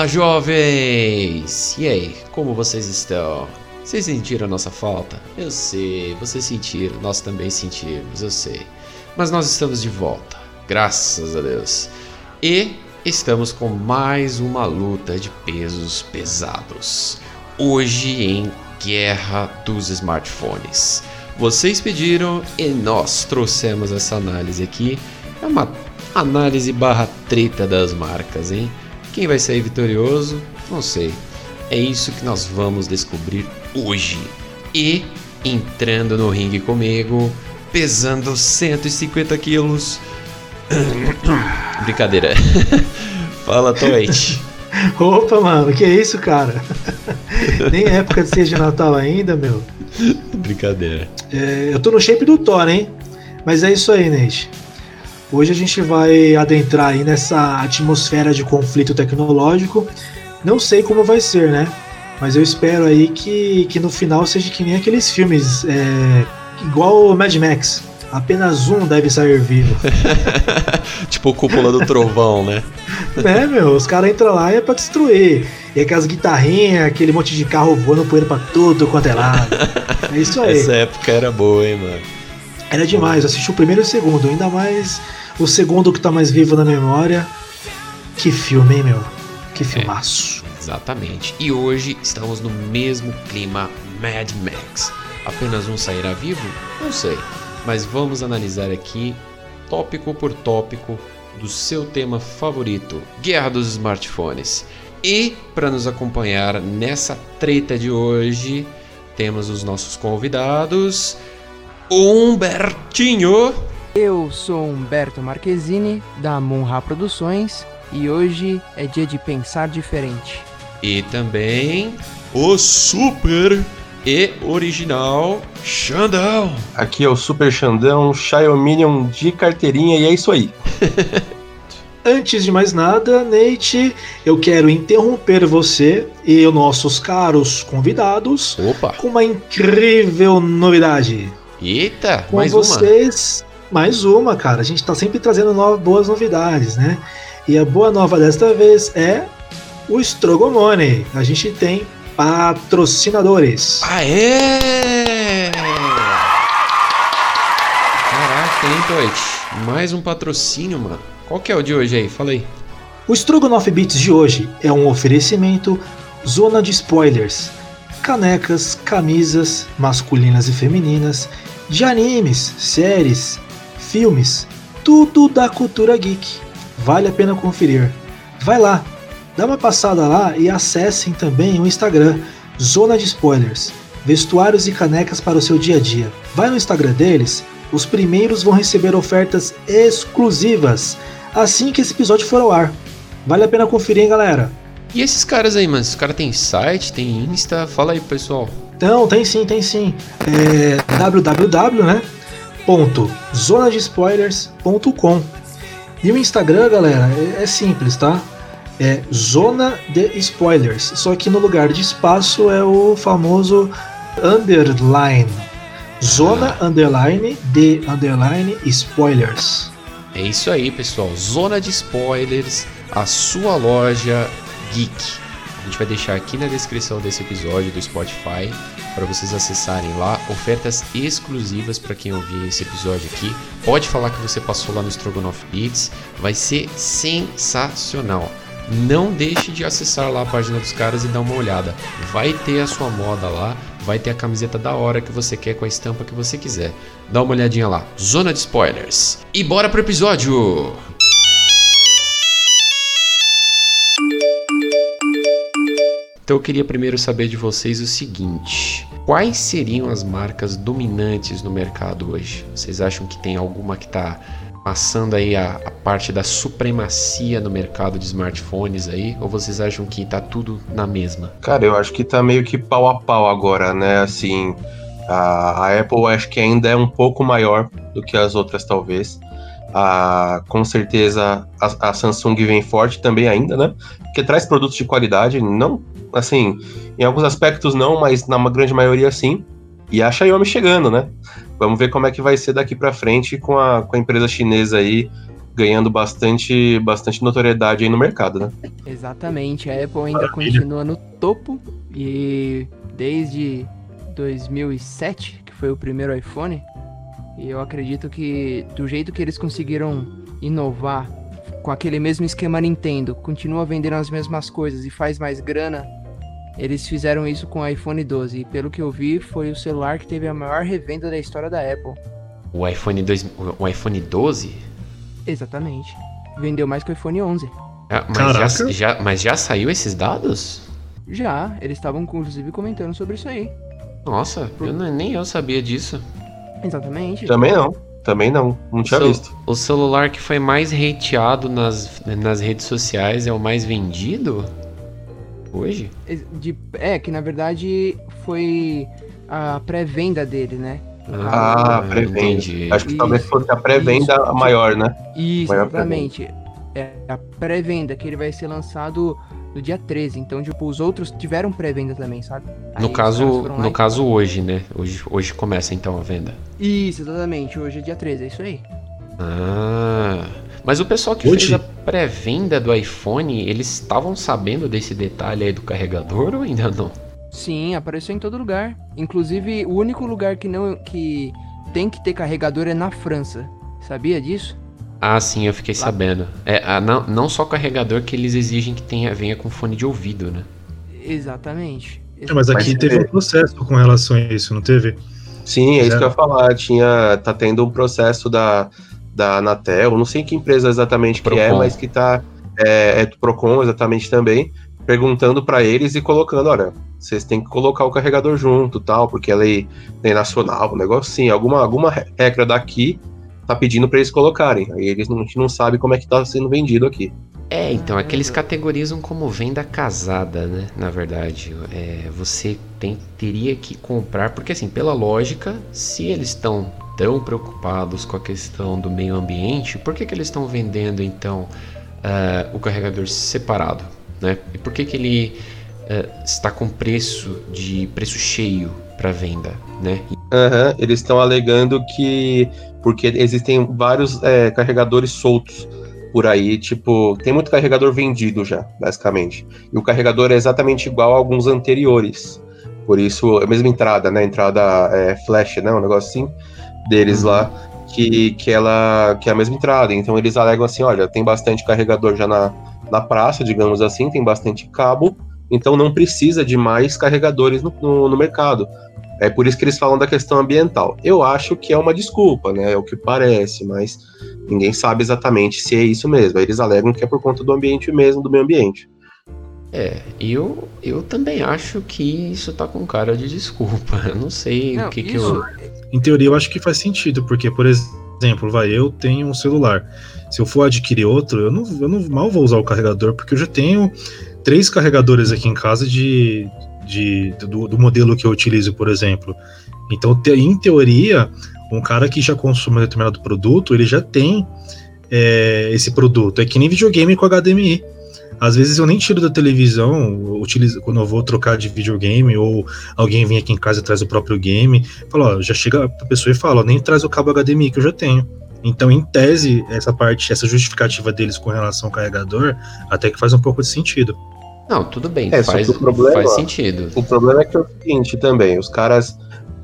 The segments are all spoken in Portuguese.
Fala, jovens! E aí, como vocês estão? Vocês sentiram a nossa falta? Eu sei, vocês sentiram, nós também sentimos, eu sei. Mas nós estamos de volta, graças a Deus. E estamos com mais uma luta de pesos pesados. Hoje em Guerra dos Smartphones. Vocês pediram e nós trouxemos essa análise aqui. É uma análise barra treta das marcas, hein? Quem vai sair vitorioso? Não sei. É isso que nós vamos descobrir hoje. E entrando no ringue comigo, pesando 150 quilos. Brincadeira. Fala, Toite. Opa, mano, que isso, cara? Nem é época de ser de Natal ainda, meu. Brincadeira. É, eu tô no shape do Thor, hein? Mas é isso aí, Nate. Hoje a gente vai adentrar aí nessa atmosfera de conflito tecnológico. Não sei como vai ser, né? Mas eu espero aí que, que no final seja que nem aqueles filmes, é, igual o Mad Max. Apenas um deve sair vivo. tipo cúpula do trovão, né? É, meu, os caras entram lá e é pra destruir. E aquelas guitarrinhas, aquele monte de carro voando poeira pra tudo quanto é lado. É isso aí. Essa época era boa, hein, mano? Era demais, eu assisti o primeiro e o segundo, ainda mais o segundo que tá mais vivo na memória. Que filme, hein, meu? Que filmaço. É, exatamente. E hoje estamos no mesmo clima Mad Max. Apenas um sairá vivo? Não sei. Mas vamos analisar aqui, tópico por tópico, do seu tema favorito, Guerra dos Smartphones. E para nos acompanhar nessa treta de hoje, temos os nossos convidados. Humbertinho. Eu sou Humberto Marquezine, da Monra Produções, e hoje é dia de pensar diferente. E também o super e original Xandão. Aqui é o Super Xandão, Xiaominion de carteirinha e é isso aí. Antes de mais nada, Nate, eu quero interromper você e os nossos caros convidados Opa. com uma incrível novidade. Eita, com mais vocês, uma. mais uma, cara. A gente tá sempre trazendo novas, boas novidades, né? E a boa nova desta vez é o Strogomone. A gente tem patrocinadores. Aê! Caraca, hein, Toit? Mais um patrocínio, mano. Qual que é o de hoje aí? Fala aí. O Strogonoff Beats de hoje é um oferecimento zona de spoilers. Canecas, camisas masculinas e femininas, de animes, séries, filmes, tudo da cultura geek. Vale a pena conferir. Vai lá, dá uma passada lá e acessem também o Instagram Zona de Spoilers, vestuários e canecas para o seu dia a dia. Vai no Instagram deles, os primeiros vão receber ofertas exclusivas assim que esse episódio for ao ar. Vale a pena conferir, hein, galera? E esses caras aí, mano? Esses caras têm site, tem Insta? Fala aí, pessoal. Então, tem sim, tem sim. É www, né? Ponto, zonadespoilers.com. E o Instagram, galera, é, é simples, tá? É Zona de Spoilers. Só que no lugar de espaço é o famoso underline. Zona ah. underline de underline spoilers. É isso aí, pessoal. Zona de Spoilers, a sua loja geek. A gente vai deixar aqui na descrição desse episódio do Spotify para vocês acessarem lá ofertas exclusivas para quem ouvir esse episódio aqui. Pode falar que você passou lá no Strogonoff Beats, vai ser sensacional. Não deixe de acessar lá a página dos caras e dar uma olhada. Vai ter a sua moda lá, vai ter a camiseta da hora que você quer com a estampa que você quiser. Dá uma olhadinha lá. Zona de spoilers. E bora pro episódio. Então eu queria primeiro saber de vocês o seguinte: quais seriam as marcas dominantes no mercado hoje? Vocês acham que tem alguma que está passando aí a, a, parte da supremacia no mercado de smartphones aí? Ou vocês acham que tá tudo na mesma? Cara, eu acho que tá meio que pau a pau agora, né? Assim, a, a Apple acho que ainda é um pouco maior do que as outras, talvez. Ah, com certeza a, a, Samsung vem forte também ainda, né? Porque traz produtos de qualidade, não assim, em alguns aspectos não, mas na grande maioria sim. E a Xiaomi chegando, né? Vamos ver como é que vai ser daqui para frente com a, com a empresa chinesa aí ganhando bastante, bastante notoriedade aí no mercado, né? Exatamente, a Apple ainda continua no topo e desde 2007, que foi o primeiro iPhone, e eu acredito que do jeito que eles conseguiram inovar com aquele mesmo esquema Nintendo, continua vendendo as mesmas coisas e faz mais grana, eles fizeram isso com o iPhone 12. E pelo que eu vi, foi o celular que teve a maior revenda da história da Apple. O iPhone, 2, o iPhone 12? Exatamente. Vendeu mais que o iPhone 11. Ah, mas, já, já, mas já saiu esses dados? Já, eles estavam inclusive comentando sobre isso aí. Nossa, Por... eu não, nem eu sabia disso. Exatamente. Também não. Também não. Não tinha visto. O celular que foi mais hateado nas, nas redes sociais é o mais vendido? Hoje? De, é, que na verdade foi a pré-venda dele, né? Ah, ah pré-venda. Acho que talvez fosse a pré-venda maior, né? Isso, maior exatamente. É a pré-venda, que ele vai ser lançado no dia 13. Então, tipo, os outros tiveram pré-venda também, sabe? Aí no caso, no caso hoje, né? Hoje, hoje começa então a venda. Isso, exatamente. Hoje é dia 13, é isso aí. Ah. Mas o pessoal que hoje? fez a pré-venda do iPhone, eles estavam sabendo desse detalhe aí do carregador ou ainda não? Sim, apareceu em todo lugar. Inclusive, o único lugar que não que tem que ter carregador é na França. Sabia disso? Ah, sim, eu fiquei Lá. sabendo. É, ah, não, não só carregador que eles exigem que tenha, venha com fone de ouvido, né? Exatamente. É, mas aqui mas, teve é... um processo com relação a isso, não teve? Sim, é isso que eu ia falar. Tinha, tá tendo um processo da, da Anatel, não sei que empresa exatamente Procon. que é, mas que tá. É, é Procon exatamente também, perguntando para eles e colocando, olha, vocês têm que colocar o carregador junto, tal, porque é lei, lei nacional, um negócio assim, alguma, alguma regra daqui tá pedindo para eles colocarem. Aí eles não, a gente não sabe como é que tá sendo vendido aqui. É, então, é que eles categorizam como venda casada, né? Na verdade, é, você tem, teria que comprar, porque assim, pela lógica, se eles estão tão preocupados com a questão do meio ambiente, por que, que eles estão vendendo então uh, o carregador separado, né? E por que, que ele uh, está com preço de preço cheio para venda, né? Uhum, eles estão alegando que porque existem vários é, carregadores soltos por aí, tipo, tem muito carregador vendido já, basicamente. E o carregador é exatamente igual a alguns anteriores. Por isso, a mesma entrada, né? Entrada é, flash, né? Um negócio assim, deles lá, que, que ela que é a mesma entrada. Então eles alegam assim: olha, tem bastante carregador já na, na praça, digamos assim, tem bastante cabo, então não precisa de mais carregadores no, no, no mercado. É por isso que eles falam da questão ambiental. Eu acho que é uma desculpa, né? É o que parece, mas ninguém sabe exatamente se é isso mesmo. Eles alegam que é por conta do ambiente mesmo, do meio ambiente. É, eu, eu também acho que isso tá com cara de desculpa. Eu não sei não, o que, isso... que eu. Em teoria, eu acho que faz sentido, porque, por exemplo, vai, eu tenho um celular. Se eu for adquirir outro, eu não, eu não mal vou usar o carregador, porque eu já tenho três carregadores aqui em casa de, de, do, do modelo que eu utilizo, por exemplo. Então, te, em teoria, um cara que já consome determinado produto, ele já tem é, esse produto. É que nem videogame com HDMI. Às vezes eu nem tiro da televisão, utilizo, quando eu vou trocar de videogame, ou alguém vem aqui em casa e traz o próprio game, fala, ó, já chega a pessoa e fala, ó, nem traz o cabo HDMI que eu já tenho. Então, em tese, essa parte, essa justificativa deles com relação ao carregador, até que faz um pouco de sentido. Não, tudo bem, é, faz, problema, faz sentido. O problema é que é o seguinte também, os caras,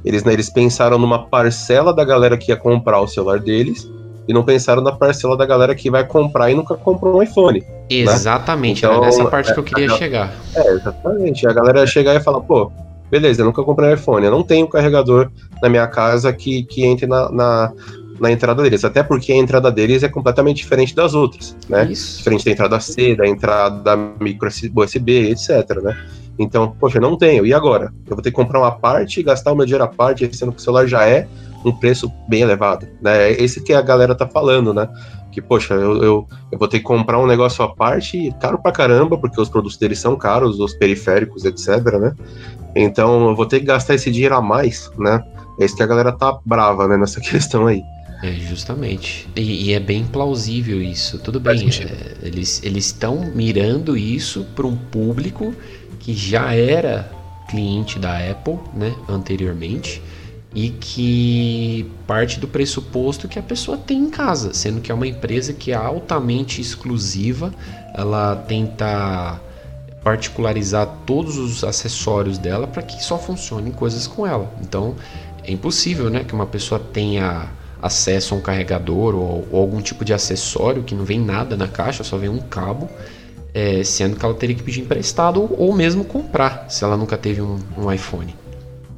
eles, né, eles pensaram numa parcela da galera que ia comprar o celular deles, e não pensaram na parcela da galera que vai comprar e nunca comprou um iPhone. Né? Exatamente, né? então, era nessa parte é, que eu queria chegar. É, exatamente. A galera ia chegar e falar, pô, beleza, eu nunca comprei um iPhone, eu não tenho carregador na minha casa que, que entre na, na, na entrada deles, até porque a entrada deles é completamente diferente das outras, né? Isso. Diferente da entrada C, da entrada micro USB, etc, né? Então, poxa, eu não tenho, e agora? Eu vou ter que comprar uma parte e gastar o meu dinheiro à parte, sendo que o celular já é um preço bem elevado, né? É esse que a galera tá falando, né? Que, poxa, eu, eu, eu vou ter que comprar um negócio à parte, caro pra caramba, porque os produtos deles são caros, os periféricos, etc, né? Então, eu vou ter que gastar esse dinheiro a mais, né? É isso que a galera tá brava, né, nessa questão aí. É, justamente. E, e, é bem plausível isso. Tudo bem, é, eles estão mirando isso para um público que já era cliente da Apple, né, anteriormente, e que parte do pressuposto que a pessoa tem em casa, sendo que é uma empresa que é altamente exclusiva, ela tenta particularizar todos os acessórios dela para que só funcionem coisas com ela. Então é impossível, né, que uma pessoa tenha acesso a um carregador ou, ou algum tipo de acessório que não vem nada na caixa, só vem um cabo, é, sendo que ela teria que pedir emprestado ou, ou mesmo comprar, se ela nunca teve um, um iPhone.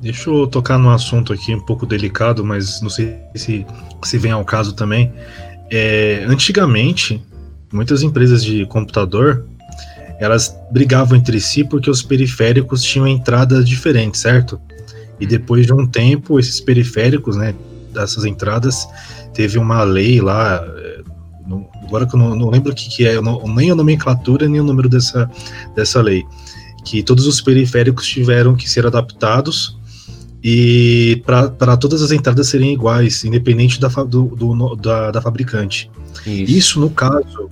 Deixa eu tocar num assunto aqui um pouco delicado, mas não sei se, se vem ao caso também. É, antigamente, muitas empresas de computador elas brigavam entre si porque os periféricos tinham entradas diferentes, certo? E depois de um tempo, esses periféricos, né, dessas entradas, teve uma lei lá, é, agora que eu não, não lembro o que, que é, não, nem a nomenclatura nem o número dessa, dessa lei, que todos os periféricos tiveram que ser adaptados e para todas as entradas serem iguais, independente da, do, do da, da, fabricante. Isso. Isso, no caso,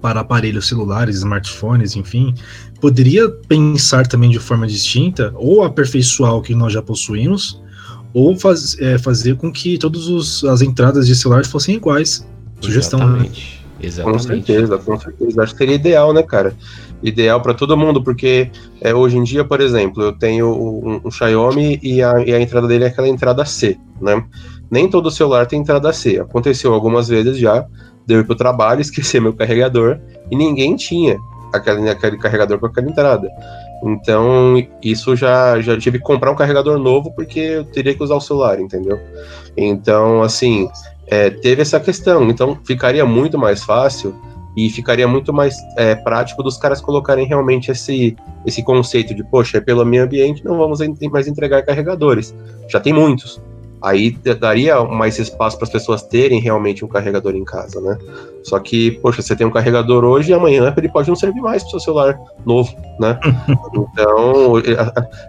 para aparelhos celulares, smartphones, enfim, poderia pensar também de forma distinta, ou aperfeiçoar o que nós já possuímos, ou faz, é, fazer com que todas as entradas de celular fossem iguais. Sugestão. Né? Exatamente. Né? Exatamente. Com certeza, com certeza. Acho que seria ideal, né, cara? Ideal para todo mundo, porque é, hoje em dia, por exemplo, eu tenho um, um Xiaomi e a, e a, entrada dele é aquela entrada C, né? Nem todo celular tem entrada C. Aconteceu algumas vezes já, deu ir pro trabalho, esquecer meu carregador e ninguém tinha aquele, aquele carregador com aquela entrada. Então, isso já, já tive que comprar um carregador novo porque eu teria que usar o celular, entendeu? Então, assim, é, teve essa questão. Então, ficaria muito mais fácil e ficaria muito mais é, prático dos caras colocarem realmente esse, esse conceito de, poxa, é pelo meio ambiente, não vamos mais entregar carregadores. Já tem muitos. Aí daria mais espaço para as pessoas terem realmente um carregador em casa, né? Só que, poxa, você tem um carregador hoje e amanhã ele pode não servir mais para o seu celular novo, né? então,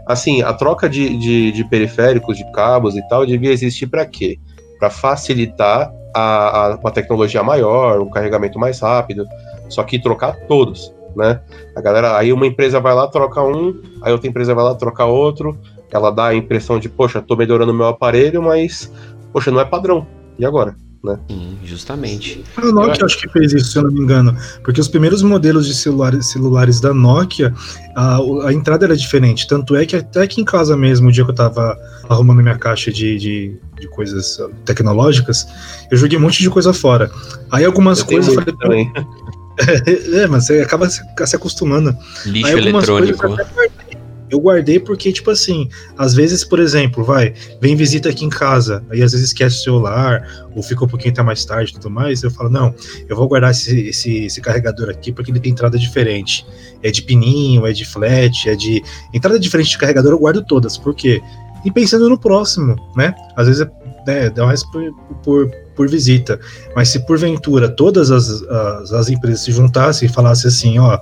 assim, a troca de, de, de, periféricos, de cabos e tal, devia existir para quê? Para facilitar a, a, uma tecnologia maior, um carregamento mais rápido, só que trocar todos, né? A galera, aí uma empresa vai lá, troca um, aí outra empresa vai lá, troca outro, ela dá a impressão de, poxa, tô melhorando meu aparelho, mas, poxa, não é padrão. E agora? Né? Sim, justamente. A Nokia eu... acho que fez isso, se eu não me engano. Porque os primeiros modelos de celulares, celulares da Nokia, a, a entrada era diferente. Tanto é que até aqui em casa mesmo, o dia que eu tava arrumando minha caixa de, de, de coisas tecnológicas, eu joguei um monte de coisa fora. Aí algumas eu coisas falei. Também. é, mas você acaba se, se acostumando. Lixo Aí, eletrônico. Coisas, eu guardei porque, tipo assim, às vezes, por exemplo, vai, vem visita aqui em casa, aí às vezes esquece o celular, ou fica um pouquinho até mais tarde e tudo mais, eu falo, não, eu vou guardar esse, esse, esse, carregador aqui porque ele tem entrada diferente. É de pininho, é de flat, é de. Entrada diferente de carregador eu guardo todas, por quê? E pensando no próximo, né? Às vezes é, dá mais por, por, por visita. Mas se porventura todas as, as, as empresas se juntassem e falassem assim, ó,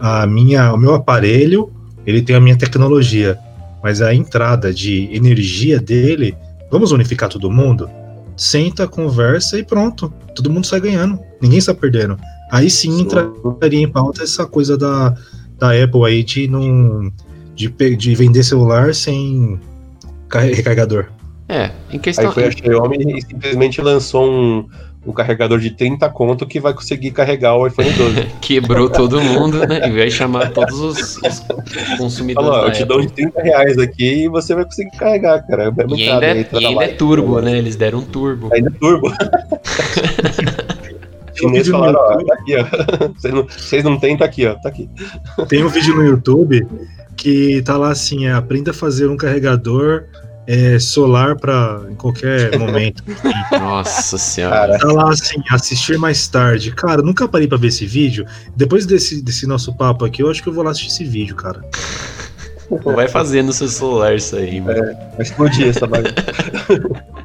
a minha, o meu aparelho ele tem a minha tecnologia, mas a entrada de energia dele, vamos unificar todo mundo? Senta, conversa e pronto. Todo mundo sai ganhando. Ninguém está perdendo. Aí sim entraria em pauta essa coisa da, da Apple aí de não de, de vender celular sem recarregador. É, em questão. Aí foi a Xiaomi e simplesmente lançou um, um carregador de 30 conto que vai conseguir carregar o iPhone 12. Quebrou todo mundo, né? E vai chamar todos os, os consumidores. Falou, eu te dou de 30 reais aqui e você vai conseguir carregar, cara. É e ainda, é, e ainda é turbo, né? Eles deram um turbo. Ainda é turbo. Chinês falaram, ó, tá aqui, ó. Vocês não, vocês não têm, tá aqui, ó. Tá aqui. Tem um vídeo no YouTube que tá lá assim, é, aprenda a fazer um carregador é, solar para em qualquer momento. Nossa senhora. Tá lá assim, assistir mais tarde. Cara, nunca parei para ver esse vídeo. Depois desse, desse nosso papo aqui, eu acho que eu vou lá assistir esse vídeo, cara. Vai fazer no seu celular isso aí, mano. É, vai explodir essa bagulho.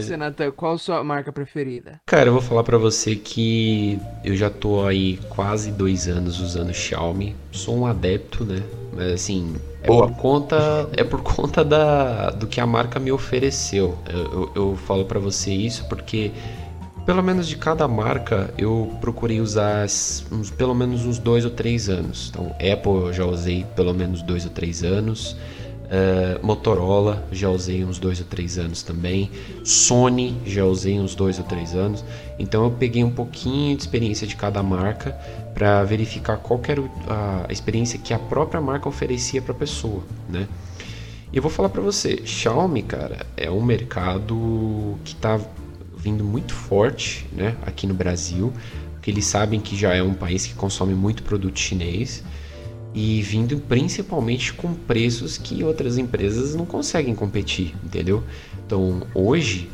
você, Nathan, qual a sua marca preferida? Cara, eu vou falar para você que eu já tô aí quase dois anos usando Xiaomi. Sou um adepto, né? Mas assim, é por conta, é por conta da, do que a marca me ofereceu. Eu, eu, eu falo para você isso porque Pelo menos de cada marca eu procurei usar uns, pelo menos uns dois ou três anos. Então, Apple eu já usei pelo menos dois ou três anos. Uh, Motorola já usei uns dois ou três anos também. Sony já usei uns dois ou três anos. Então eu peguei um pouquinho de experiência de cada marca para verificar qual era a experiência que a própria marca oferecia para a pessoa, né? E eu vou falar para você, Xiaomi, cara, é um mercado que está vindo muito forte, né, aqui no Brasil, porque eles sabem que já é um país que consome muito produto chinês e vindo principalmente com preços que outras empresas não conseguem competir, entendeu? Então hoje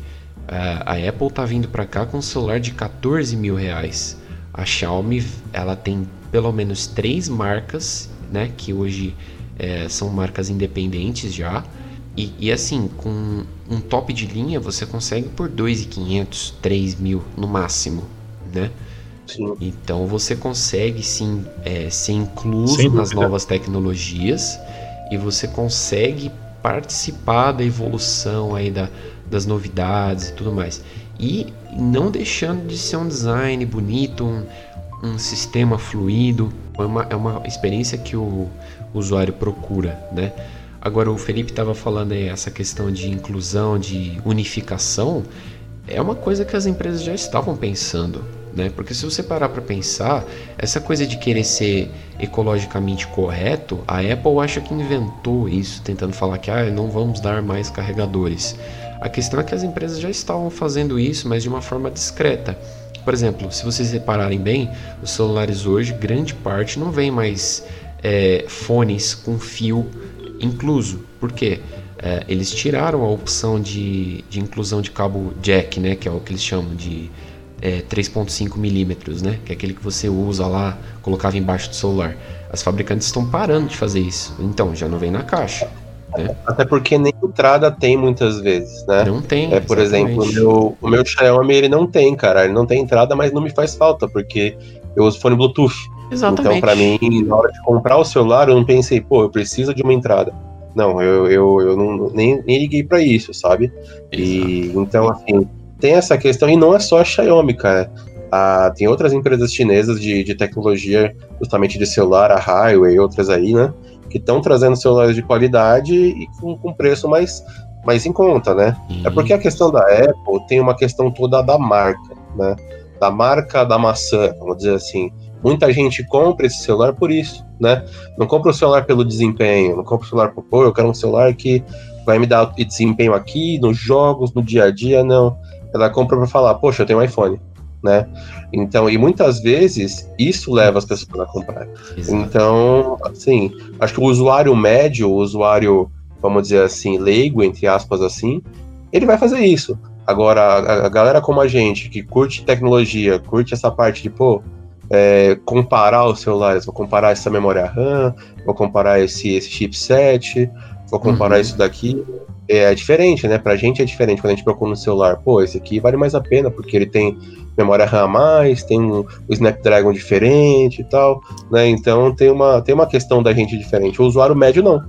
a Apple está vindo para cá com um celular de 14 mil reais. A Xiaomi ela tem pelo menos três marcas, né, que hoje é, são marcas independentes já. E, e, assim, com um top de linha você consegue por 2.500, 3 mil no máximo, né? Sim. Então você consegue sim é, ser incluso nas novas tecnologias e você consegue participar da evolução aí da, das novidades e tudo mais. E não deixando de ser um design bonito, um, um sistema fluido. É uma, é uma experiência que o, usuário procura, né? Agora o Felipe estava falando aí essa questão de inclusão, de unificação, é uma coisa que as empresas já estavam pensando, né? Porque se você parar para pensar, essa coisa de querer ser ecologicamente correto, a Apple acha que inventou isso, tentando falar que ah, não vamos dar mais carregadores. A questão é que as empresas já estavam fazendo isso, mas de uma forma discreta. Por exemplo, se vocês repararem bem, os celulares hoje, grande parte não vem mais é, fones com fio incluso. Por quê? É, eles tiraram a opção de, de inclusão de cabo jack, né, que é o que eles chamam de é, 3.5 milímetros, né, que é aquele que você usa lá, colocava embaixo do celular. As fabricantes estão parando de fazer isso, então já não vem na caixa. Né? Até porque nem entrada tem muitas vezes, né? Não tem. É, por exatamente. exemplo, o meu, o meu Xiaomi ele não tem, cara. Ele não tem entrada, mas não me faz falta, porque eu uso fone Bluetooth. Exatamente. Então, para mim, na hora de comprar o celular, eu não pensei, pô, eu preciso de uma entrada. Não, eu, eu, eu não, nem, nem liguei para isso, sabe? E então, assim, tem essa questão, e não é só a Xiaomi, cara. Ah, tem outras empresas chinesas de, de tecnologia, justamente de celular, a Highway e outras aí, né? Que estão trazendo celulares de qualidade e com, com preço mais, mais em conta, né? Uhum. É porque a questão da Apple tem uma questão toda da marca, né? Da marca da maçã, vamos dizer assim. Muita gente compra esse celular por isso, né? Não compra o celular pelo desempenho, não compra o celular por, pô, eu quero um celular que vai me dar desempenho aqui, nos jogos, no dia a dia, não. Ela compra para falar, poxa, eu tenho um iPhone, né? Então, e muitas vezes isso leva as pessoas a comprar. Exato. Então, assim, acho que o usuário médio, o usuário, vamos dizer assim, leigo, entre aspas, assim, ele vai fazer isso. Agora, a, a galera como a gente, que curte tecnologia, curte essa parte de, pô, é, comparar os celulares, vou comparar essa memória RAM, vou comparar esse, esse chipset, vou comparar uhum. isso daqui. É diferente, né? Pra gente é diferente quando a gente procura no celular. Pô, esse aqui vale mais a pena, porque ele tem memória RAM a mais, tem um, o Snapdragon diferente e tal, né? Então tem uma, tem uma questão da gente diferente. O usuário médio não.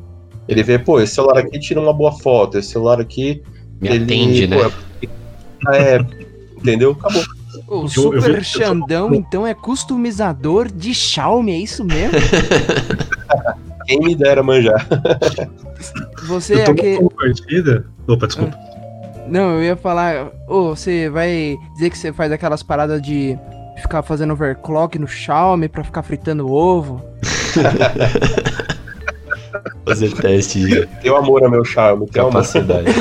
Ele vê, pô, esse celular aqui tira uma boa foto, esse celular aqui. Me ele, atende, pô, né? É, é entendeu? Acabou. O eu, Super eu, Xandão, então, é customizador de Xiaomi, é isso mesmo? Quem me dera manjar. Você eu é aquele... partida. Opa, desculpa. Ah, não, eu ia falar. oh, você vai dizer que você faz aquelas paradas de ficar fazendo overclock no Xiaomi pra ficar fritando ovo? Fazer teste. Teu amor a meu Xiaomi, teu capacidade.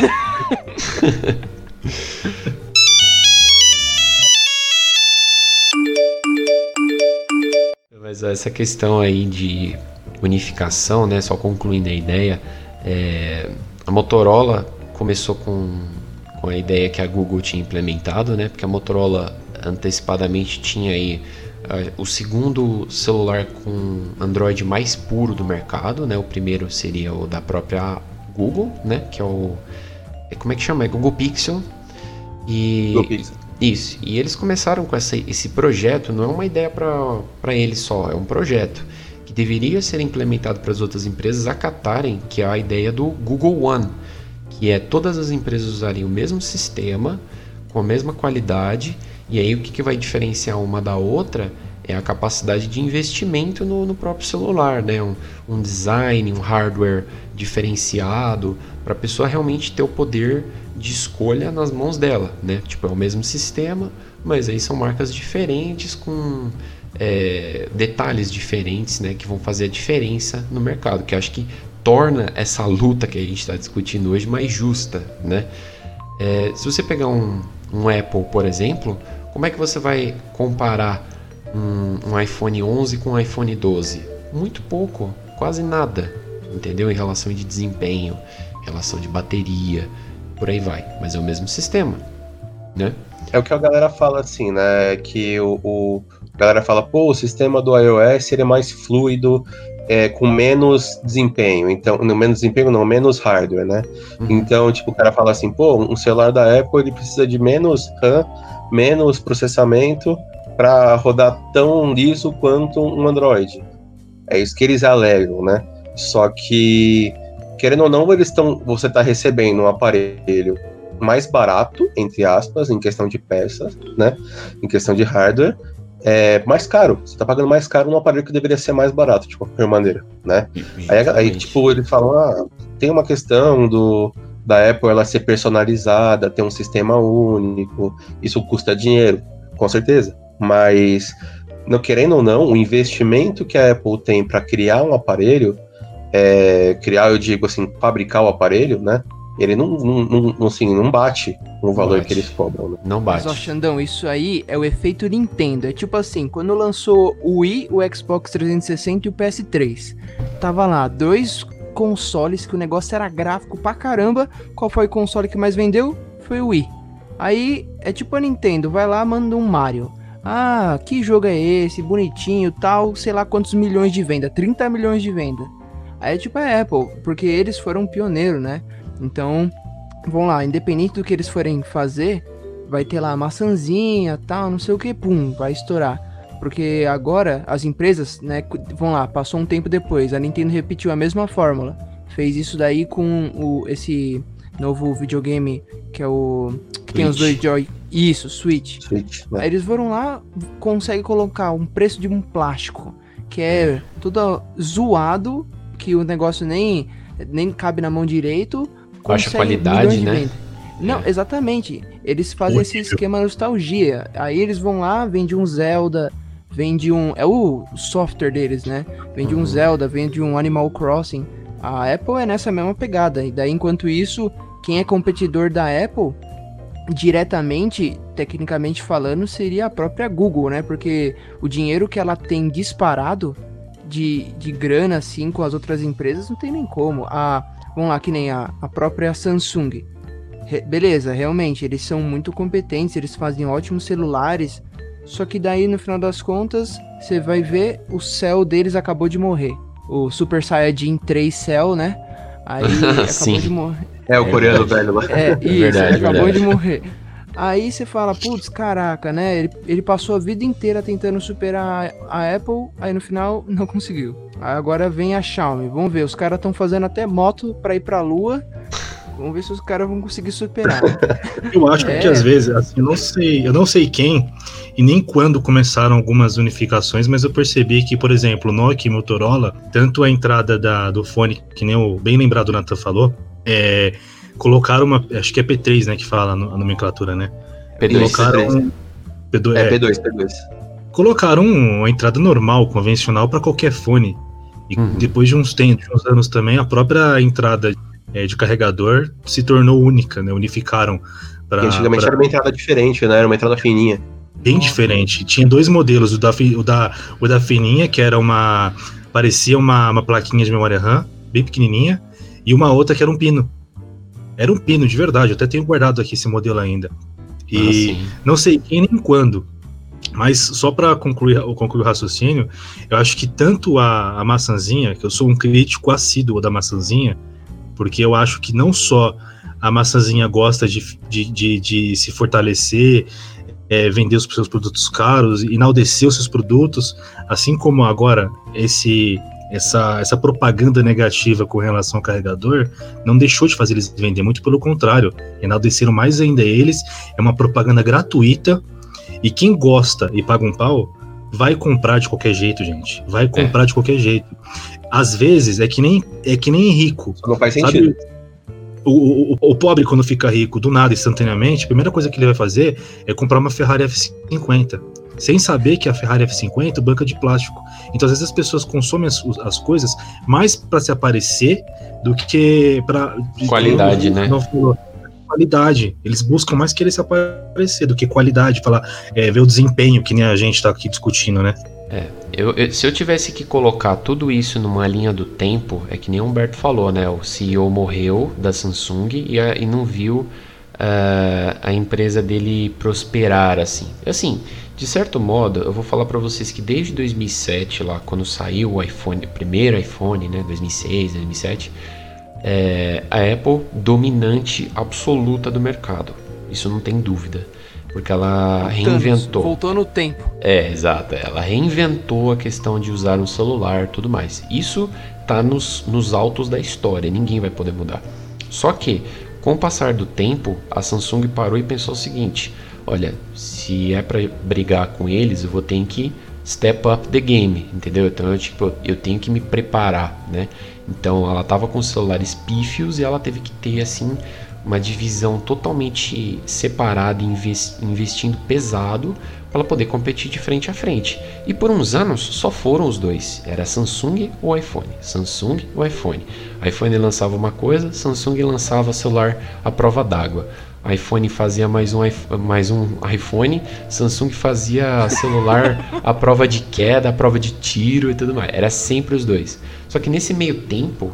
Mas essa questão aí de unificação, né, só concluindo a ideia, é, a Motorola começou com, com a ideia que a Google tinha implementado, né, porque a Motorola antecipadamente tinha aí uh, o segundo celular com Android mais puro do mercado, né, o primeiro seria o da própria Google, né, que é o é, como é que chama? É Google Pixel. E Google Pixel. Isso, e eles começaram com essa, esse projeto, não é uma ideia para eles só, é um projeto deveria ser implementado para as outras empresas acatarem, que é a ideia do Google One, que é todas as empresas usarem o mesmo sistema, com a mesma qualidade. E aí o que, que vai diferenciar uma da outra é a capacidade de investimento no, no próprio celular, né? Um, um, design, um hardware diferenciado, para a pessoa realmente ter o poder de escolha nas mãos dela, né? Tipo, é o mesmo sistema, mas aí são marcas diferentes com é, detalhes diferentes, né? Que vão fazer a diferença no mercado, que acho que torna essa luta que a gente está discutindo hoje mais justa, né? É, se você pegar um, um Apple, por exemplo, como é que você vai comparar um, um iPhone 11 com um iPhone 12? Muito pouco, quase nada, entendeu? Em relação de desempenho, relação de bateria, por aí vai. Mas é o mesmo sistema, né? É o que a galera fala assim, né? Que o, o a galera fala, pô, o sistema do iOS ele é mais fluido, é, com menos desempenho, então, não menos desempenho, não, menos hardware, né? Uhum. Então, tipo, o cara fala assim, pô, um celular da Apple ele precisa de menos RAM, menos processamento, para rodar tão liso quanto um Android. É isso que eles alegam, né? Só que, querendo ou não, eles estão. Você está recebendo um aparelho mais barato, entre aspas, em questão de peças, né? Em questão de hardware, é mais caro. Você está pagando mais caro num aparelho que deveria ser mais barato, de qualquer maneira, né? Aí, aí, tipo, eles falam, ah, tem uma questão do da Apple ela ser personalizada, ter um sistema único, isso custa dinheiro, com certeza. Mas, não querendo ou não, o investimento que a Apple tem para criar um aparelho, é, criar, eu digo assim, fabricar o aparelho, né? Ele não, não, não, assim, não bate o valor bate. que eles cobram. Né? Não bate. Mas, ó, Xandão, isso aí é o efeito Nintendo. É tipo assim, quando lançou o Wii, o Xbox 360 e o PS3. Tava lá, dois consoles que o negócio era gráfico pra caramba. Qual foi o console que mais vendeu? Foi o Wii. Aí é tipo a Nintendo, vai lá, manda um Mario. Ah, que jogo é esse? Bonitinho, tal, sei lá quantos milhões de venda, 30 milhões de venda. Aí é tipo a Apple, porque eles foram pioneiro, né? Então, vamos lá, independente do que eles forem fazer, vai ter lá maçãzinha, tal, não sei o que, pum, vai estourar. Porque agora as empresas, né, vão lá, passou um tempo depois, a Nintendo repetiu a mesma fórmula. Fez isso daí com o, esse novo videogame que é o que Switch. tem os dois Joy isso, Switch. Switch né? Aí eles foram lá, conseguem colocar um preço de um plástico que é tudo zoado, que o negócio nem, nem cabe na mão direito. Baixa qualidade, né? Não, é. exatamente. Eles fazem esse esquema nostalgia. Aí eles vão lá, vende um Zelda, vende um. É o software deles, né? Vende uhum. um Zelda, vende um Animal Crossing. A Apple é nessa mesma pegada. E daí, enquanto isso, quem é competidor da Apple diretamente, tecnicamente falando, seria a própria Google, né? Porque o dinheiro que ela tem disparado de, de grana, assim, com as outras empresas, não tem nem como. A, vamos lá, que nem a, a própria Samsung. Re, beleza, realmente, eles são muito competentes, eles fazem ótimos celulares, só que daí, no final das contas, você vai ver, o céu deles acabou de morrer. O Super Saiyajin 3 Cell, né? Aí acabou de morrer. É, o coreano velho lá. É, isso, verdade, ele acabou verdade. de morrer. Aí você fala, putz, caraca, né? Ele, ele passou a vida inteira tentando superar a, Apple, aí no final não conseguiu. Aí agora vem a Xiaomi. Vamos ver, os caras estão fazendo até moto pra ir pra lua. Vamos ver se os caras vão conseguir superar. eu acho é. que às vezes, assim, eu não sei, eu não sei quem e nem quando começaram algumas unificações, mas eu percebi que, por exemplo, Nokia e Motorola, tanto a entrada da, do fone, que nem o bem lembrado Nathan falou, é, colocaram uma. Acho que é P3, né? Que fala a nomenclatura, né? P2. Colocaram. P2, P2, é, é, P2, P2. Colocaram uma entrada normal, convencional, para qualquer fone. E uhum. depois de uns, tempos, uns anos também, a própria entrada é, de carregador se tornou única, né? Unificaram. Pra, antigamente pra... era uma entrada diferente, né? Era uma entrada fininha. Bem diferente. Tinha dois modelos, o da, o da, o da fininha, que era uma. parecia uma, uma plaquinha de memória RAM, bem pequenininha, e uma outra que era um pino. Era um pino de verdade, eu até tenho guardado aqui esse modelo ainda. E ah, não sei quem nem quando, mas só para concluir, concluir o raciocínio, eu acho que tanto a, a maçãzinha, que eu sou um crítico assíduo da maçãzinha, porque eu acho que não só a maçãzinha gosta de, de, de, de se fortalecer, é, vender os seus produtos caros, enaldecer os seus produtos, assim como agora esse essa, essa propaganda negativa com relação ao carregador não deixou de fazer eles vender, muito pelo contrário, enalteceram mais ainda eles. É uma propaganda gratuita e quem gosta e paga um pau vai comprar de qualquer jeito, gente. Vai é. comprar é. de qualquer jeito. Às vezes é que nem é que nem rico. Não faz sentido. O, o, o, pobre, quando fica rico do nada, instantaneamente, a primeira coisa que ele vai fazer é comprar uma Ferrari F50 sem saber que a Ferrari F50 é banca de plástico. Então, às vezes, as pessoas consomem as, as coisas mais para se aparecer do que para. Qualidade, né? qualidade. Eles buscam mais querer se aparecer do que qualidade, falar, é, ver o desempenho, que nem a gente está aqui discutindo, né? É, eu, eu, se eu tivesse que colocar tudo isso numa linha do tempo, é que nem o Humberto falou, né? O CEO morreu da Samsung e, a, e não viu uh, a empresa dele prosperar assim. Assim, de certo modo, eu vou falar para vocês que desde 2007, lá quando saiu o iPhone, o primeiro iPhone, né, 2006, 2007, é, a Apple dominante absoluta do mercado. Isso não tem dúvida, porque ela reinventou. Voltou no tempo. É, exato. Ela reinventou a questão de usar um celular, tudo mais. Isso tá nos, nos altos da história. Ninguém vai poder mudar. Só que, com o passar do tempo, a Samsung parou e pensou o seguinte: olha, se é para brigar com eles, eu vou ter que step up the game, entendeu? Então eu, tipo, eu tenho que me preparar, né? Então ela tava com celulares pífios e ela teve que ter assim uma divisão totalmente separada, investindo pesado para poder competir de frente a frente. E por uns anos só foram os dois, era Samsung ou iPhone, Samsung ou iPhone. iPhone lançava uma coisa, Samsung lançava celular à prova d'água iPhone fazia mais um, mais um iPhone, Samsung fazia celular a prova de queda, a prova de tiro e tudo mais. Era sempre os dois. Só que nesse meio tempo,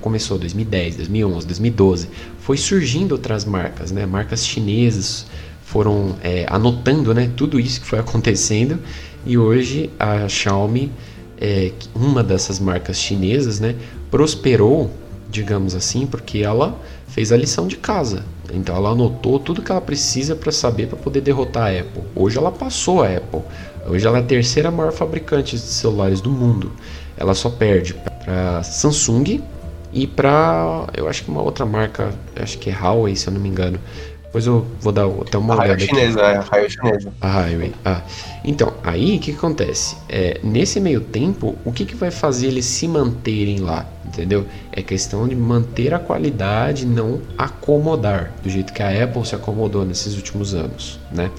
começou 2010, 2011, 2012, foi surgindo outras marcas, né? Marcas chinesas foram é, anotando, né? Tudo isso que foi acontecendo e hoje a Xiaomi, é, uma dessas marcas chinesas, né? Prosperou, digamos assim, porque ela fez a lição de casa. Então ela anotou tudo que ela precisa para saber para poder derrotar a Apple. Hoje ela passou a Apple. Hoje ela é a terceira maior fabricante de celulares do mundo. Ela só perde para Samsung e para eu acho que uma outra marca, acho que é Huawei, se eu não me engano. Depois eu vou dar até uma olhada. A chinesa, é, a Highway chinesa. A Highway. Ah. Então, aí o que, que acontece? É, nesse meio tempo, o que, que vai fazer eles se manterem lá? Entendeu? É questão de manter a qualidade, não acomodar, do jeito que a Apple se acomodou nesses últimos anos, né?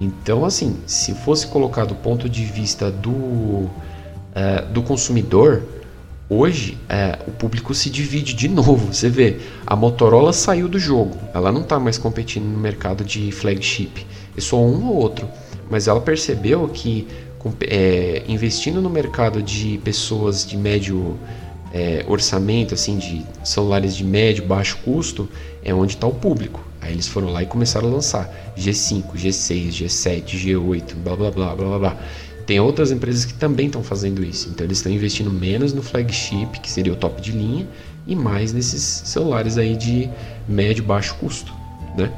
Então, assim, se fosse colocar do ponto de vista do, uh, do consumidor, Hoje, é, o público se divide de novo. Você vê, a Motorola saiu do jogo. Ela não está mais competindo no mercado de flagship. É só um ou outro. Mas ela percebeu que é, investindo no mercado de pessoas de médio é, orçamento, assim, de celulares de médio, baixo custo, é onde está o público. Aí eles foram lá e começaram a lançar G5, G6, G7, G8, blá blá blá blá blá. blá. Tem outras empresas que também estão fazendo isso. Então eles estão investindo menos no flagship, que seria o top de linha, e mais nesses celulares aí de médio baixo custo, né?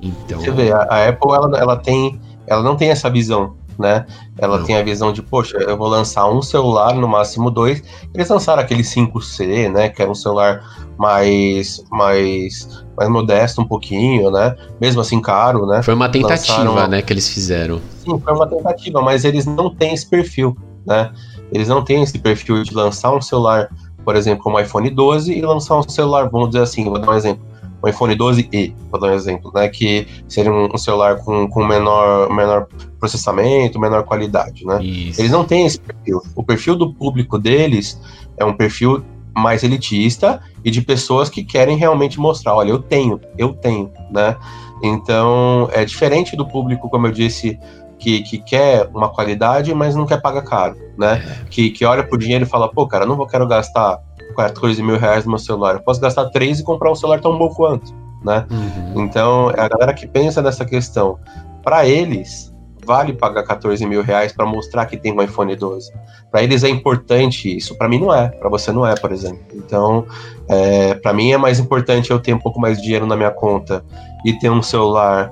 Então. Você vê, a, a Apple ela, ela tem, ela não tem essa visão, né? Ela tem a visão de, poxa, eu vou lançar um celular, no máximo dois. Eles lançaram aquele 5C, né? Que era um celular mais, mais mais modesto um pouquinho, né? Mesmo assim caro, né? Foi uma tentativa, Lançaram... né, que eles fizeram. Sim, foi uma tentativa, mas eles não têm esse perfil, né? Eles não têm esse perfil de lançar um celular, por exemplo, como o iPhone 12 e lançar um celular, vamos dizer assim, vou dar um exemplo, o iPhone 12e, vou dar um exemplo, né? Que seria um, celular com, com menor, menor processamento, menor qualidade, né? Isso. Eles não têm esse perfil. O perfil do público deles é um perfil mais elitista e de pessoas que querem realmente mostrar, olha, eu tenho, eu tenho, né? Então, é diferente do público, como eu disse, que, que quer uma qualidade, mas não quer pagar caro, né? É. Que, que olha pro dinheiro e fala, pô, cara, não vou quero gastar 14 mil reais no meu celular, eu posso gastar 3 e comprar um celular tão bom quanto, né? Uhum. Então, é a galera que pensa nessa questão. Para eles, vale pagar 14 mil reais para mostrar que tem um iPhone 12. Para eles é importante isso, para mim não é, para você não é, por exemplo. Então, é, para mim é mais importante eu ter um pouco mais de dinheiro na minha conta e ter um celular,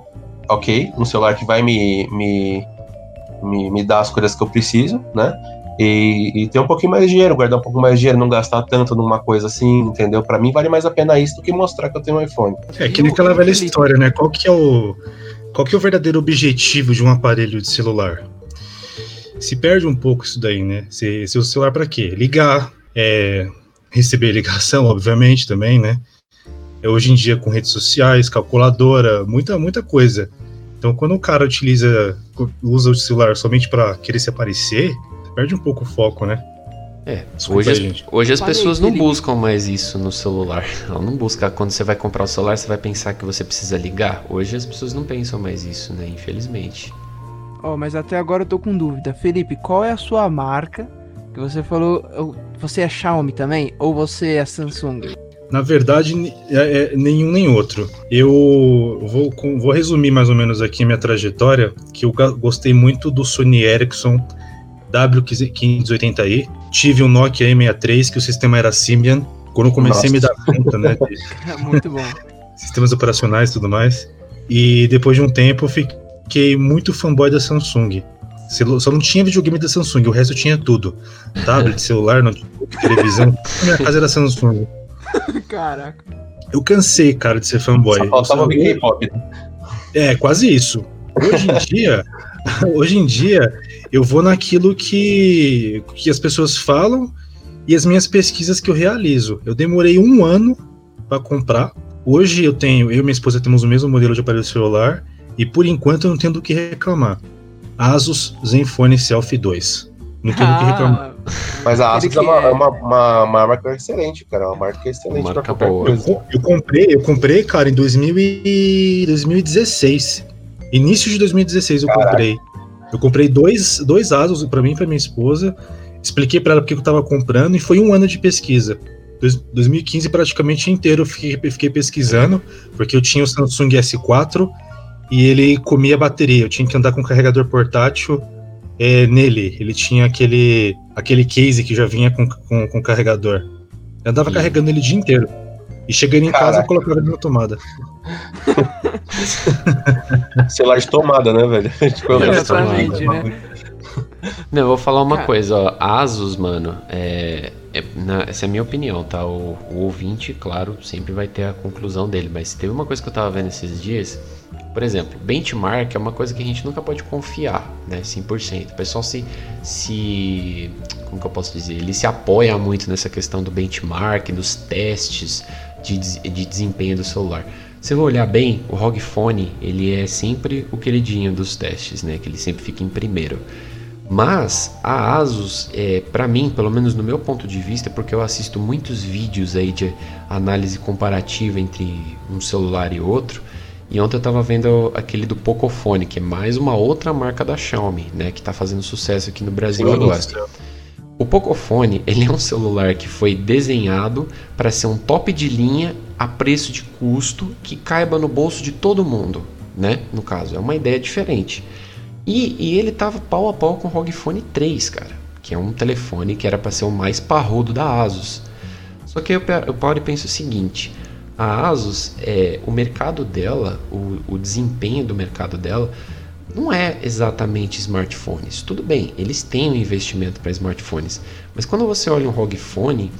ok, um celular que vai me, me, me, me dar as coisas que eu preciso, né? e, e, ter um pouquinho mais de dinheiro, guardar um pouco mais de dinheiro, não gastar tanto numa coisa assim, entendeu? Para mim vale mais a pena isso do que mostrar que eu tenho um iPhone. É que naquela velha história, né? Qual que é o qual que é o verdadeiro objetivo de um aparelho de celular? Se perde um pouco isso daí, né? Se, se o celular para quê? Ligar, é, receber ligação, obviamente também, né? É, hoje em dia com redes sociais, calculadora, muita muita coisa. Então, quando o cara utiliza usa o celular somente para querer se aparecer, perde um pouco o foco, né? É, hoje, as, hoje as pessoas não buscam mais isso no celular. Ela não busca quando você vai comprar o celular, você vai pensar que você precisa ligar. Hoje as pessoas não pensam mais isso, né? Infelizmente. Oh, mas até agora eu tô com dúvida. Felipe, qual é a sua marca? Que você falou, você é Xiaomi também ou você é Samsung? Na verdade, é, é nenhum nem outro. Eu vou, vou resumir mais ou menos aqui a minha trajetória, que eu gostei muito do Sony Ericsson W580i. Tive um Nokia E63, que o sistema era Symbian. Quando eu comecei Nossa. a me dar conta, né? De muito bom. Sistemas operacionais e tudo mais. E depois de um tempo, eu fiquei muito fanboy da Samsung. Só não tinha videogame da Samsung, o resto tinha tudo. Tablet, celular, notebook, televisão. minha casa era Samsung. Caraca. Eu cansei, cara, de ser fanboy. Só faltava K-pop. É, quase isso. Hoje em dia, hoje em dia, eu vou naquilo que, que as pessoas falam e as minhas pesquisas que eu realizo. Eu demorei um ano para comprar. Hoje eu tenho, eu e minha esposa temos o mesmo modelo de aparelho celular e por enquanto eu não tenho do que reclamar. Asus Zenfone Selfie 2. Não tenho ah, que reclamar. Mas a Asus é uma, é uma, uma, uma, marca excelente, cara. É uma marca excelente marca pra qualquer boa. coisa. Eu, eu, comprei, eu comprei, cara, em 2000 e 2016. Início de 2016 eu Caraca. comprei. Eu comprei dois, dois Asus para mim e para minha esposa. Expliquei para ela porque eu estava comprando e foi um ano de pesquisa. 2015 praticamente inteiro eu fiquei, fiquei pesquisando, porque eu tinha o Samsung S4 e ele comia bateria. Eu tinha que andar com carregador portátil é, nele. Ele tinha aquele, aquele case que já vinha com, com, com carregador. Eu andava carregando ele o dia inteiro. E chegando em Caraca. casa, eu colocava ele na tomada. Celular de tomada, né, velho? Tipo, Exatamente, né? Não, eu vou falar uma Cara. coisa, ó. Asus, mano, é, é, na, essa é a minha opinião, tá? O, o, ouvinte, claro, sempre vai ter a conclusão dele, mas teve uma coisa que eu tava vendo esses dias. Por exemplo, benchmark é uma coisa que a gente nunca pode confiar, né? 100%. O pessoal se, se. Como que eu posso dizer? Ele se apoia muito nessa questão do benchmark, dos testes de, de desempenho do celular. Se eu olhar bem, o ROG Phone ele é sempre o queridinho dos testes, né? Que ele sempre fica em primeiro. Mas a Asus, é, para mim, pelo menos no meu ponto de vista, porque eu assisto muitos vídeos aí de análise comparativa entre um celular e outro, e ontem eu estava vendo aquele do Pocophone, que é mais uma outra marca da Xiaomi, né, que está fazendo sucesso aqui no Brasil agora. O Pocophone ele é um celular que foi desenhado para ser um top de linha a preço de custo que caiba no bolso de todo mundo, né? No caso, é uma ideia diferente. E, e ele tava pau a pau com o ROG Phone 3, cara, que é um telefone que era para ser o mais parrudo da Asus. Só que eu, eu paro e penso o seguinte: a Asus, é, o mercado dela, o, o desempenho do mercado dela não é exatamente smartphones. Tudo bem, eles têm um investimento para smartphones, mas quando você olha um ROG Phone,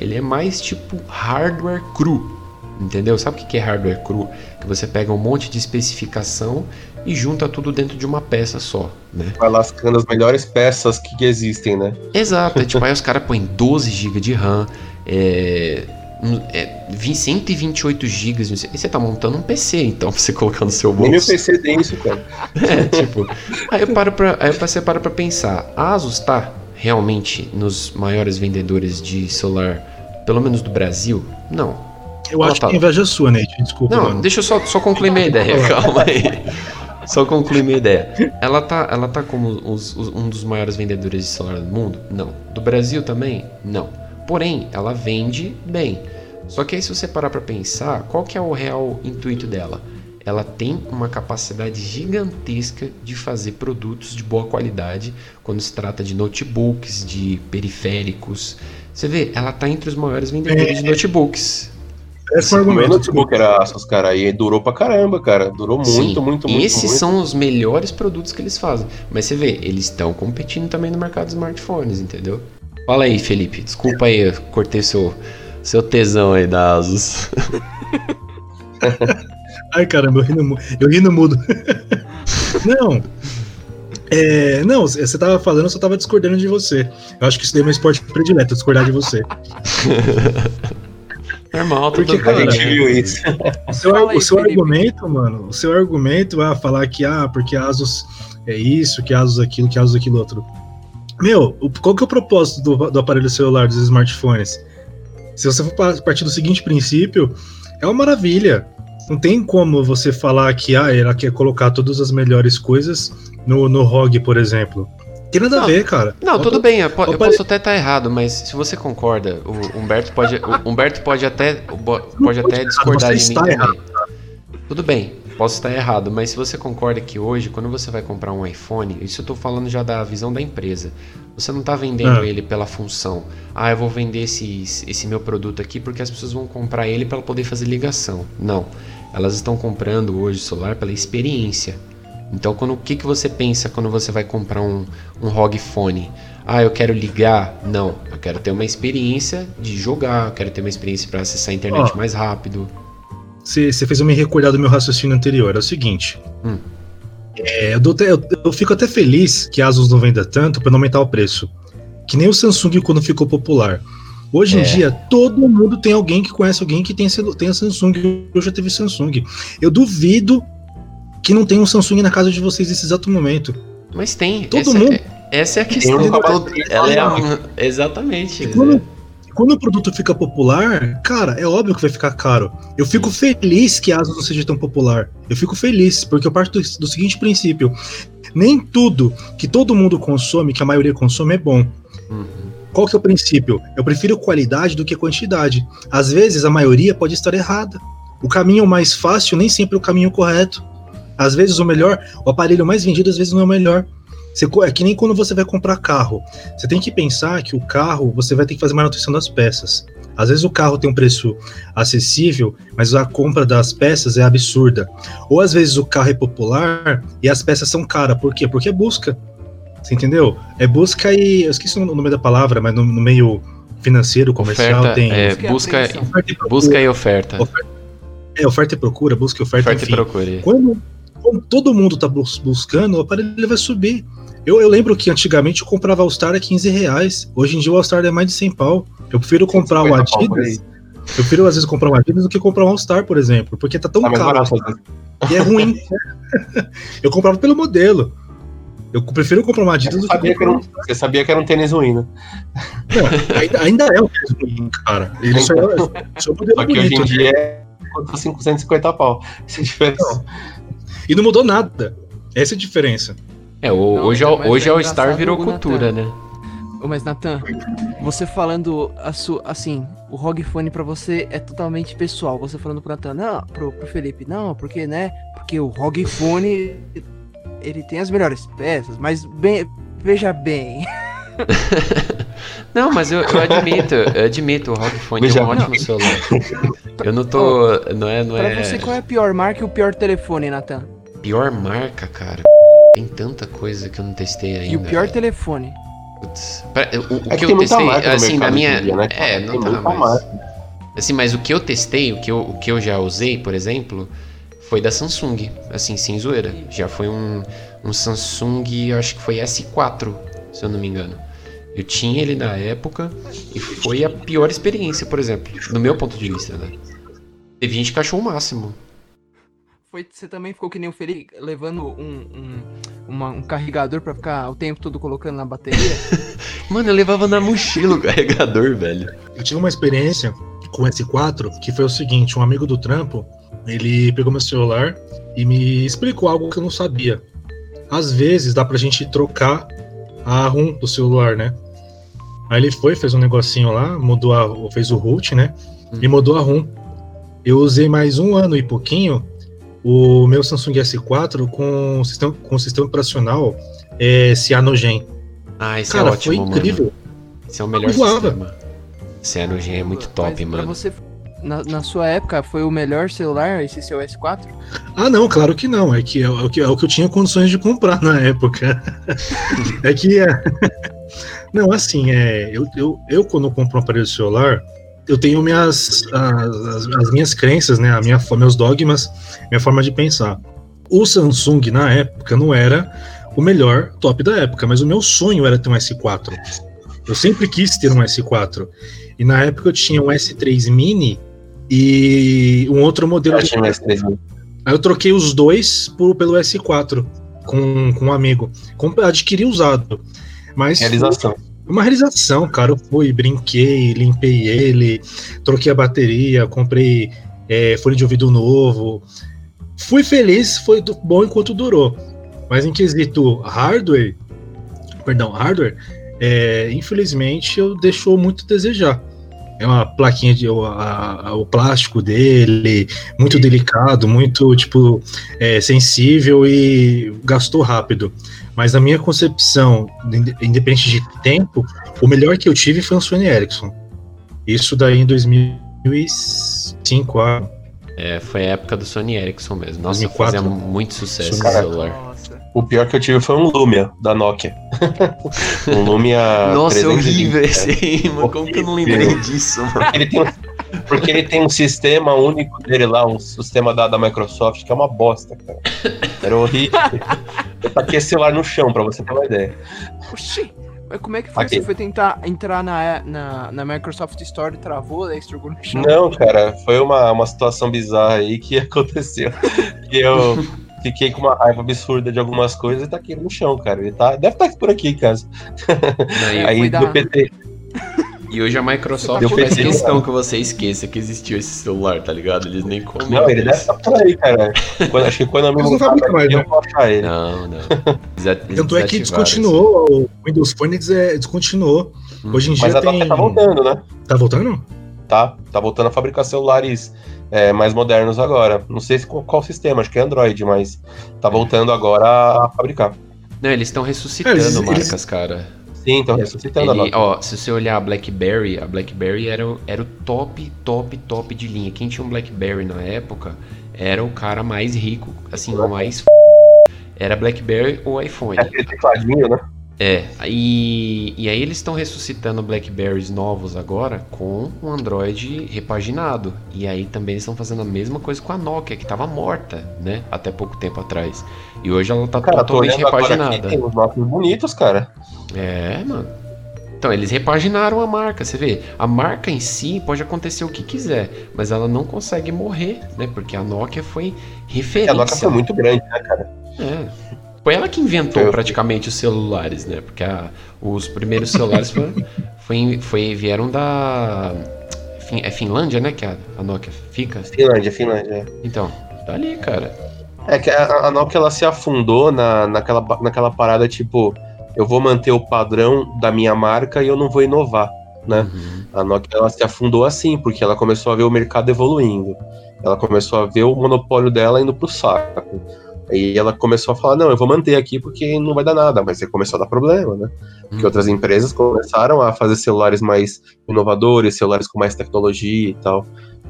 ele é mais tipo hardware cru. Entendeu? Sabe o que é hardware cru? Que você pega um monte de especificação e junta tudo dentro de uma peça só, né? Vai lascando as melhores peças que, existem, né? Exato, é tipo, aí os caras põem 12 GB de RAM, é, é, 128 GB. E você tá montando um PC, então, pra você colocar no seu bolso. Nem o PC tem isso, cara. é, tipo. Aí eu paro pra, aí você para pra pensar. A Asus tá realmente nos maiores vendedores de celular, pelo menos do Brasil? Não. Eu acho tá... que inveja sua, Nate. Desculpa. Não, mano. deixa eu só, só concluir minha ideia, calma aí. Só concluir minha ideia. Ela tá, ela tá como os, os, um dos maiores vendedores de celular do mundo? Não. Do Brasil também? Não. Porém, ela vende bem. Só que aí se você parar para pensar, qual que é o real intuito dela? Ela tem uma capacidade gigantesca de fazer produtos de boa qualidade quando se trata de notebooks, de periféricos. Você vê, ela está entre os maiores vendedores é, de notebooks. Esse é o argumento. notebook era Asus, cara, e durou pra caramba, cara. Durou muito, Sim, muito, e muito. esses muito. são os melhores produtos que eles fazem. Mas você vê, eles estão competindo também no mercado de smartphones, entendeu? Fala aí, Felipe. Desculpa aí, eu cortei seu, seu tesão aí da Asus. Ai, caramba, eu ri no, eu ri no mudo. não. É, não, você tava falando, eu só tava discordando de você. Eu acho que isso daí é meu esporte predileto, discordar de você. Normal, tudo Porque, bem. cara, A gente viu isso. O seu, aí, o seu argumento, mano, o seu argumento vai falar que, ah, porque Asus é isso, que Asus aquilo, que Asus aquilo outro. Meu, qual que é o propósito do, do aparelho celular, dos smartphones? Se você for pa- partir do seguinte princípio, é uma maravilha. Não tem como você falar que, ah, ela quer colocar todas as melhores coisas no, no ROG, por exemplo. Tem nada Não. a ver, cara. Não, tudo bem, eu, po- eu posso até estar errado, mas se você concorda, o Humberto pode, o Humberto pode até, pode até errado, discordar de mim também. Tudo bem, posso estar errado, mas se você concorda que hoje, quando você vai comprar um iPhone, isso eu tô falando já da visão da empresa, você não tá vendendo Ah. ele pela função. Ah, eu vou vender esse, esse meu produto aqui porque as pessoas vão comprar ele para poder fazer ligação. Não, elas estão comprando hoje o celular pela experiência. Então, quando, o que, que você pensa quando você vai comprar um, um ROG Phone? Ah, eu quero ligar? Não, eu quero ter uma experiência de jogar, eu quero ter uma experiência para acessar a internet Ó. mais rápido. Você fez eu me recordar do meu raciocínio anterior. É o seguinte. Hum. É, eu, dou até- eu- eu fico até feliz que a Asus não venda tanto para não aumentar o preço. Que nem o Samsung quando ficou popular. Hoje em É. dia, todo mundo tem alguém que conhece alguém que tem, tem a Samsung. Eu já teve Samsung. Eu duvido que não tenha um Samsung na casa de vocês nesse exato momento. Mas tem. Todo essa, mundo. é- essa é a questão. um ela é exatamente. E quando, quando o produto fica popular, cara, é óbvio que vai ficar caro. Eu fico feliz que a Asus não seja tão popular. Eu fico feliz, porque eu parto do, do seguinte princípio: nem tudo que todo mundo consome, que a maioria consome, é bom. Uhum. Qual que é o princípio? Eu prefiro qualidade do que quantidade. Às vezes a maioria pode estar errada. O caminho mais fácil nem sempre é o caminho correto. Às vezes o melhor, o aparelho mais vendido às vezes não é o melhor. Você é que nem quando você vai comprar carro. Você tem que pensar que o carro você vai ter que fazer manutenção das peças. Às vezes o carro tem um preço acessível, mas a compra das peças é absurda. Ou às vezes o carro é popular e as peças são caras. Por quê? Porque é busca. Você entendeu? É busca e. Eu esqueci o nome da palavra, mas no, no meio financeiro, comercial, Oferta, tem. é, Busca e oferta e busca e oferta. É, oferta e procura, busca e oferta, Oferta e enfim. procura. Quando, quando todo mundo tá bus- buscando, o aparelho ele vai subir. Eu, eu lembro que antigamente eu comprava All-Star a 15 reais. Hoje em dia o All-Star é mais de 100 pau. Eu prefiro comprar 50 pau por aí. Adidas. Eu prefiro às vezes comprar um Adidas do que comprar um All-Star, por exemplo. Porque tá tão Tá caro barato. vezes. e é ruim. eu comprava pelo modelo. Eu prefiro comprar uma Adidas Você do que sabia que, era um, você sabia que era um tênis ruim, né? Não, ainda, ainda é um tênis ruim, cara. Ele só é, só é modelo Só que hoje em bonito. dia é custa 550 pau. Essa é a diferença. E não mudou nada. Essa é a diferença. É, o- Não, hoje, mas é- hoje é é o Star virou cultura, né? Ô, mas Nathan, você falando a sua, assim, o ROG Phone pra você é totalmente pessoal. Você falando pro Nathan, não, pro, pro Felipe, não, porque, né? Porque o ROG Phone, ele tem as melhores peças, mas bem, veja bem. Não, mas eu, eu admito, eu admito, o ROG Phone é um ótimo celular. Eu não tô. Não é. Não pra é você, qual é a pior marca e o pior telefone, Nathan? pior marca, cara. Tem tanta coisa que eu não testei ainda. E o pior velho. telefone? Putz, pra- o, o É que, que tem eu testei, assim, na minha. dia, né? É, Tem não tá, muita mas. marca. Assim, mas o que eu testei, o que eu, o que eu já usei, por exemplo, foi da Samsung. Assim, sem zoeira. Já foi um, um Samsung, eu acho que foi S4, se eu não me engano. Eu tinha ele na época e foi a pior experiência, por exemplo, do meu ponto de vista, né? Teve gente que achou o máximo. Foi, você também ficou que nem o Felipe, levando um, um, uma- um carregador pra ficar o tempo todo colocando na bateria? Mano, eu levava na mochila o carregador, velho. Eu tive uma experiência com o S4 que foi o seguinte: um amigo do trampo ele pegou meu celular e me explicou algo que eu não sabia. Às vezes dá pra gente trocar a ROM do celular, né? Aí ele foi, fez um negocinho lá, mudou a, fez o root, né? E mudou a ROM. Eu usei mais um ano e pouquinho o meu Samsung S4 com o sistema, com o sistema operacional é, Cyanogen. Ah, esse Cara, é ótimo, foi mano. incrível. Esse é o melhor Voava. sistema. Cyanogen é muito top, Mas mano. Você, na, na sua época, foi o melhor celular esse seu S4? Ah, não, claro que não. É que é, o que é o que eu tinha condições de comprar na época. é que é. Não, assim, é, eu, eu, eu quando compro um aparelho celular, eu tenho minhas as, as minhas crenças, né, a minha, meus dogmas, minha forma de pensar. O Samsung na época não era o melhor top da época, mas o meu sonho era ter um S4. Eu sempre quis ter um S4. E na época eu tinha um S3 Mini e um outro modelo. Eu, tinha um S3 Mini. Aí eu troquei os dois por, pelo S4 com, com um amigo. adquiri usado. Mas realização. Uma realização, cara. Eu fui, brinquei, limpei ele, troquei a bateria, comprei é, folha de ouvido novo. Fui feliz, foi bom enquanto durou. Mas em quesito hardware, perdão, hardware, é, infelizmente eu deixou muito a desejar. É uma plaquinha de o, a, o plástico dele, muito delicado, muito tipo é, sensível e gastou rápido. Mas na minha concepção, independente de tempo, o melhor que eu tive foi um Sony Ericsson. Isso daí em 2005, ah. É, foi a época do Sony Ericsson mesmo. Nossa, 2004. fazia muito sucesso esse celular. Nossa. O pior que eu tive foi um Lumia, da Nokia. um Lumia. Nossa, é horrível esse aí, mano. Como que eu não lembrei disso, mano? Ele tem um, porque ele tem um sistema único dele lá, um sistema da, da Microsoft, que é uma bosta, cara. Era horrível. Eu taquei celular no chão, pra você ter uma ideia. Oxi! Mas como é que foi? Você foi tentar entrar na, na, na Microsoft Store e travou, daí estragou no chão? Não, cara, foi uma, uma situação bizarra aí que aconteceu. eu fiquei com uma raiva absurda de algumas coisas e tá aqui no chão, cara. Ele tá, deve estar tá por aqui em casa. Não, aí do PT. E hoje a Microsoft faz questão que você esqueça que existiu esse celular, tá ligado? Eles nem comentam. Não, ele deve estar por aí, cara. Quando, acho que quando eu me não fabrica mais, né? eu vou achar ele. Não, não. Tanto é que descontinuou, o Windows Phone é, descontinuou. Hum. Hoje em dia Mas tem... tá voltando, né? Tá voltando? Tá, tá voltando a fabricar celulares é, mais modernos agora. Não sei qual, qual sistema, acho que é Android, mas tá voltando agora a fabricar. Não, eles estão ressuscitando é, eles, marcas, eles... cara. Sim, então ressuscitando ele, ó, Se você olhar a BlackBerry, a BlackBerry era, o, era o top, top, top de linha. Quem tinha um BlackBerry na época era o cara mais rico, assim, o mais era BlackBerry ou iPhone. É aquele tecladinho, né? É, e, e aí eles estão ressuscitando Blackberries novos agora com o Android repaginado. E aí também estão fazendo a mesma coisa com a Nokia, que estava morta, né? Até pouco tempo atrás. E hoje ela está totalmente repaginada. Aqui, tem uns nomes bonitos, cara. É, mano. Então, eles repaginaram a marca, você vê. A marca em si pode acontecer o que quiser, mas ela não consegue morrer, né? Porque a Nokia foi referência. É, a Nokia foi muito grande, né, cara? É. Foi ela que inventou praticamente os celulares, né? Porque a, os primeiros celulares foi, foi, foi, vieram da. É Finlândia, né? Que a, a Nokia fica? Finlândia, Finlândia. É. Então, tá ali, cara. É que a, a Nokia ela se afundou na, naquela, naquela parada tipo eu vou manter o padrão da minha marca e eu não vou inovar, né? Uhum. A Nokia ela se afundou assim, porque ela começou a ver o mercado evoluindo. Ela começou a ver o monopólio dela indo pro saco. Aí ela começou a falar, não, eu vou manter aqui porque não vai dar nada, mas aí começou a dar problema, né? Porque uhum. outras empresas começaram a fazer celulares mais inovadores, celulares com mais tecnologia e tal.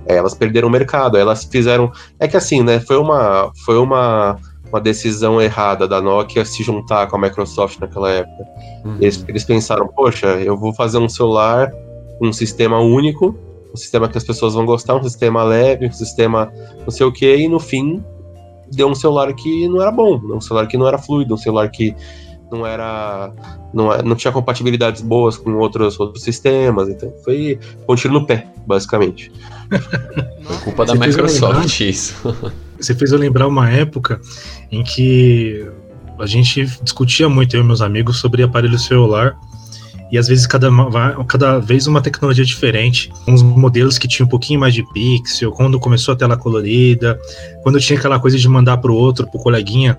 É, elas perderam o mercado, elas fizeram. É que assim, né? Foi uma. Foi uma uma decisão errada da Nokia se juntar com a Microsoft naquela época. Uhum. Eles, eles pensaram, poxa, eu vou fazer um celular, um sistema único, um sistema que as pessoas vão gostar, um sistema leve, um sistema não sei o que, e no fim deu um celular que não era bom, um celular que não era fluido, um celular que não era não, não tinha compatibilidades boas com outros, outros sistemas, então foi um tiro no pé, basicamente. Culpa da Microsoft isso. Você fez eu lembrar uma época em que a gente discutia muito, eu e meus amigos, sobre aparelho celular. E às vezes cada, cada vez uma tecnologia diferente. Uns modelos que tinham um pouquinho mais de pixel, quando começou a tela colorida, quando tinha aquela coisa de mandar pro outro, pro coleguinha,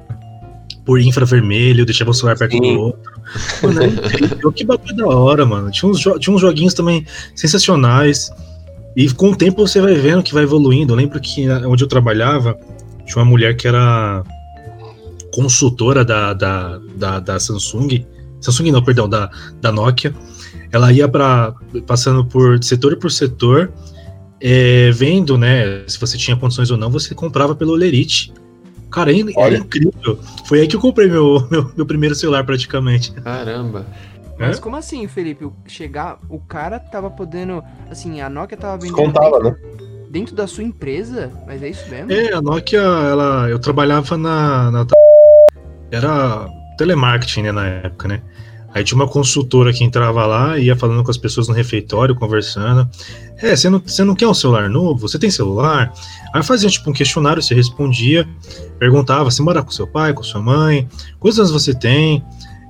por infravermelho, deixava o celular perto Sim. do outro. Mano, é que bagulho da hora, mano. Tinha uns, tinha uns joguinhos também sensacionais. E com o tempo você vai vendo que vai evoluindo. Eu lembro que onde eu trabalhava, tinha uma mulher que era consultora da, da, da, da Samsung. Samsung não, perdão, da, da Nokia. Ela ia para passando por setor por setor é, vendo, né, se você tinha condições ou não, você comprava pelo Lerite. Cara, era Olha. incrível. Foi aí que eu comprei meu, meu, meu primeiro celular praticamente. Caramba. Mas É? como assim, Felipe? Chegar, o cara tava podendo. Assim, a Nokia tava vendendo dentro, né? dentro da sua empresa? Mas é isso mesmo? É, a Nokia, ela, eu trabalhava na, na era telemarketing, né, na época, né? Aí tinha uma consultora que entrava lá, ia falando com as pessoas no refeitório, conversando. É, você não, você não quer um celular novo? Você tem celular? Aí fazia tipo um questionário, você respondia, perguntava se mora com seu pai, com sua mãe, quantos anos você tem?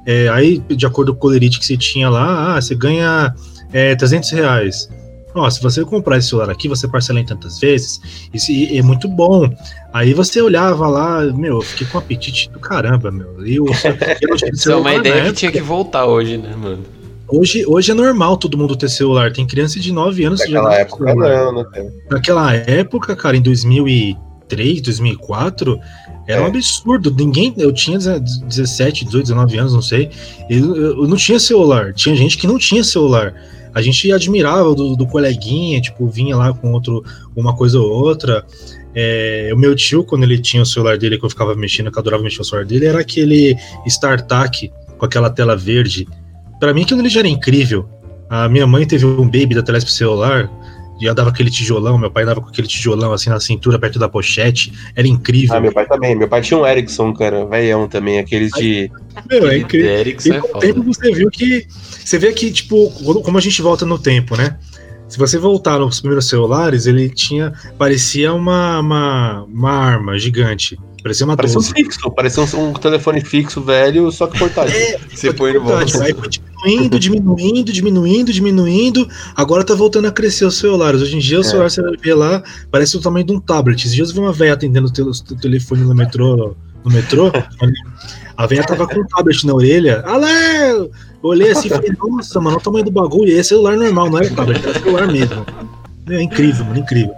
É, aí, de acordo com o colerite que você tinha lá, ah, você ganha é, 300 reais. Ó, se você comprar esse celular aqui, você parcela em tantas vezes, isso e- é muito bom. Aí você olhava lá, meu, eu fiquei com apetite do caramba, meu. E eu, eu Isso é uma ideia que tinha que voltar hoje, né, mano? Hoje, hoje é normal todo mundo ter celular. Tem criança de 9 anos que já época celular. não, né? Naquela época, cara, em 2003, 2004, era um É. absurdo. Ninguém. Eu tinha 17, 18, 19 anos, não sei. Eu, eu não tinha celular. Tinha gente que não tinha celular. A gente admirava do, do coleguinha, tipo, vinha lá com outro, uma coisa ou outra. É, o meu tio, quando ele tinha o celular dele, que eu ficava mexendo, que eu adorava mexer no celular dele, era aquele StarTAC com aquela tela verde. Pra mim, aquilo ele já era incrível. A minha mãe teve um baby da Telesp celular e eu dava aquele tijolão, meu pai dava com aquele tijolão assim na cintura, perto da pochete. Era incrível. Ah, meu pai também. Meu pai tinha um Ericsson, cara, velhão também, aqueles de. Meu, é incrível. Ericsson E é com o foda. tempo você viu que. Você vê que, tipo, como a gente volta no tempo, né? Se você voltar nos primeiros celulares, ele tinha. Parecia uma, uma, uma arma gigante. Parecia uma Parecia um 12. fixo, parecia um, um telefone fixo velho, só que portátil. Você põe no bolso. Aí foi diminuindo, diminuindo, diminuindo, diminuindo. Agora tá voltando a crescer os celulares. Hoje em dia o É. celular você vai ver lá, parece o tamanho de um tablet. Esses dias eu vi uma velha atendendo o tel- o telefone no metrô. No metrô, a velha tava com um tablet na orelha. Eu olhei assim e falei, nossa, mano, olha o tamanho do bagulho. E é celular normal, não é tablet, é celular mesmo. É incrível, mano, incrível.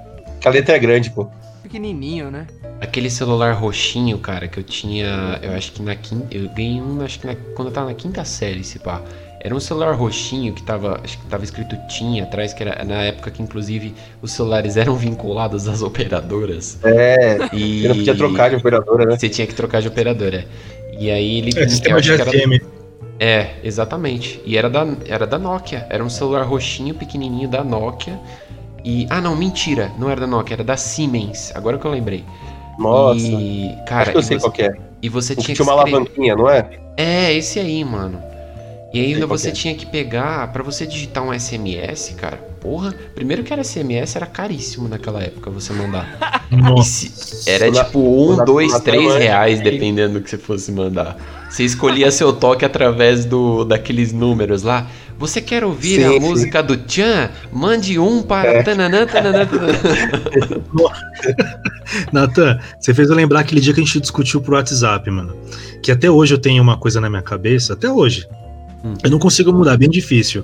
A letra é grande, pô. Pequenininho, né? Aquele celular roxinho, cara, que eu tinha. Eu acho que na quinta. Eu ganhei um, acho que na- quando eu tava na quinta série, se pá. Era um celular roxinho que tava. Acho que tava escrito TIM atrás, que era na época que, inclusive, os celulares eram vinculados às operadoras. É, E. você não podia trocar de operadora, né? Você tinha que trocar de operadora. E aí ele. É, sistema de que era- FM. É, exatamente. E era da, era da Nokia. Era um celular roxinho, pequenininho da Nokia. E. Ah, não, mentira. Não era da Nokia, era da Siemens. Agora que eu lembrei. Nossa. E. Cara, Acho que eu e sei você, qual que é. e você O que tinha tinha que uma escrever- alavanquinha, não é? É, esse aí, mano. E ainda você tinha que pegar, pra você digitar um SMS, cara. Porra, primeiro que era SMS, era caríssimo naquela época você mandar. Nossa. era tipo um, dois, três reais, dependendo do que você fosse mandar. Você escolhia seu toque através do daqueles números lá. Você quer ouvir Sim, a sim. música do Tchan? Mande um para É. tananã, tananã, tananã. Natan, você fez eu lembrar aquele dia que a gente discutiu pro WhatsApp, mano. Que até hoje eu tenho uma coisa na minha cabeça, até hoje. Hum. Eu não consigo mudar, é bem difícil.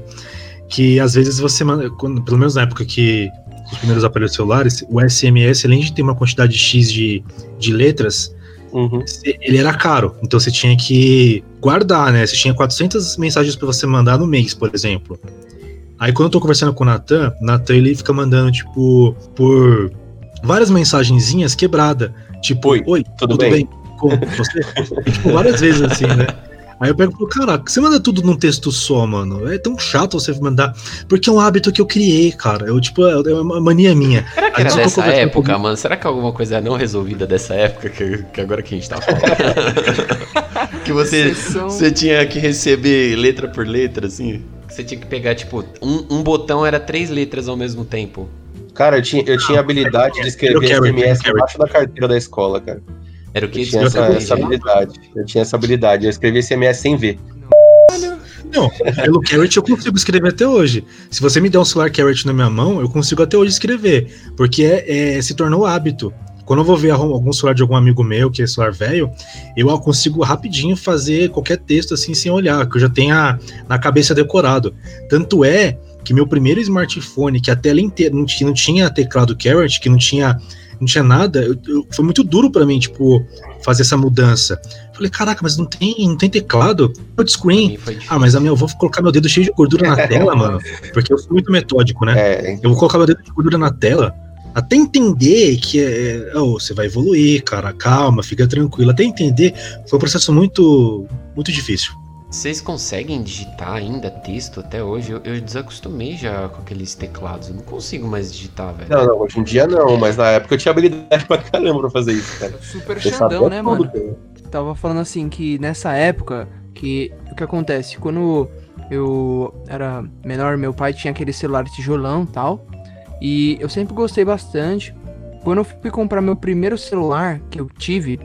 Que às vezes você manda, quando- pelo menos na época que os primeiros aparelhos celulares, o SMS, além de ter uma quantidade X de, de letras, Uhum. ele era caro. Então você tinha que guardar, né? Você tinha 400 mensagens pra você mandar no mês, por exemplo. Aí quando eu tô conversando com o Natan, o Natan ele fica mandando, tipo, por várias mensagenzinhas quebrada. Tipo, Oi, oi, tudo tudo, bem?" bem? Como você? Tipo, várias vezes assim, né? Aí eu pego e falo, caraca, você manda tudo num texto só, mano. É tão chato você mandar. Porque é um hábito que eu criei, cara. Eu, tipo, é uma mania minha. Será que era dessa época, mano? Será que alguma coisa não resolvida dessa época que, que agora que a gente tá falando? que você, você tinha que receber letra por letra, assim? Você tinha que pegar, tipo, um, um botão era três letras ao mesmo tempo. Cara, eu tinha, eu tinha a habilidade de escrever SMS embaixo da carteira da escola, cara. Era o que? Eu tinha essa, não essa entendi. habilidade. Eu tinha essa habilidade. Eu escrevia SMS sem ver. Não, pelo Carrot eu consigo escrever até hoje. Se você me der um celular Carrot na minha mão, eu consigo até hoje escrever. Porque é, é- se tornou hábito. Quando eu vou ver algum celular de algum amigo meu, que é celular velho, eu consigo rapidinho fazer qualquer texto assim sem olhar, que eu já tenho a- na cabeça decorado. Tanto é que meu primeiro smartphone, que a tela inteira não tinha, não tinha teclado Carrot, que não tinha, não tinha nada, eu- eu- foi muito duro pra mim, tipo, fazer essa mudança. Falei, caraca, mas não tem, não tem teclado? Touchscreen. Ah, mas a minha, eu vou colocar meu dedo cheio de gordura na tela, mano. Porque eu sou muito metódico, né? É, Eu vou colocar meu dedo de gordura na tela até entender que é, oh, você vai evoluir, cara, calma, fica tranquilo. Até entender, foi um processo muito, muito difícil. Vocês conseguem digitar ainda texto até hoje? Eu, eu desacostumei já com aqueles teclados. Eu não consigo mais digitar, velho. não, não, hoje em dia não, mas na época eu tinha habilidade pra caramba pra fazer isso, cara. Super Eu Xandão, né, mano? Tava falando assim que nessa época, que o que acontece? Quando eu era menor, meu pai tinha aquele celular tijolão e tal. E eu sempre gostei bastante. Quando eu fui comprar meu primeiro celular que eu tive,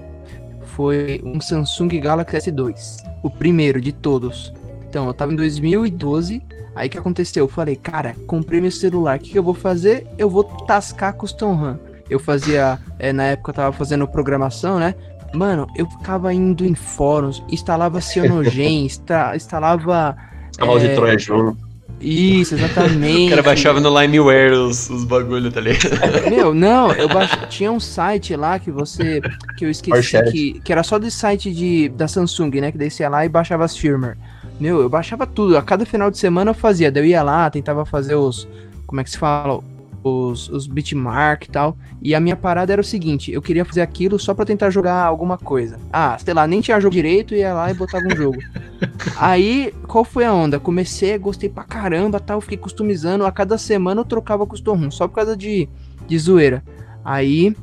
foi um Samsung Galaxy S2. O primeiro de todos. Então, eu tava em 2012. Aí que aconteceu? Eu falei, cara, comprei meu celular. O que, que eu vou fazer? Eu vou tascar custom RAM. Eu fazia. é, na época eu tava fazendo programação, né? Mano, eu ficava indo em fóruns, instalava Cyanogen, insta- instalava. Cavalo de é, Troia junto. Isso, exatamente. O cara baixava no Limeware os, os bagulho, tá ligado? Meu, não, eu baix... tinha um site lá que você. que eu esqueci que, que era só do site de, da Samsung, né? Que daí você ia lá e baixava as firmware. Meu, eu baixava tudo. A cada final de semana eu fazia. Daí eu ia lá, tentava fazer os. Como é que se fala? Os, os bitmark e tal. E a minha parada era o seguinte: eu queria fazer aquilo só pra tentar jogar alguma coisa. Ah, sei lá, nem tinha jogo direito, ia lá e botava um jogo. Aí, qual foi a onda? Comecei, gostei pra caramba, tal, fiquei customizando. A cada semana eu trocava custom room, só por causa de, de zoeira. Aí,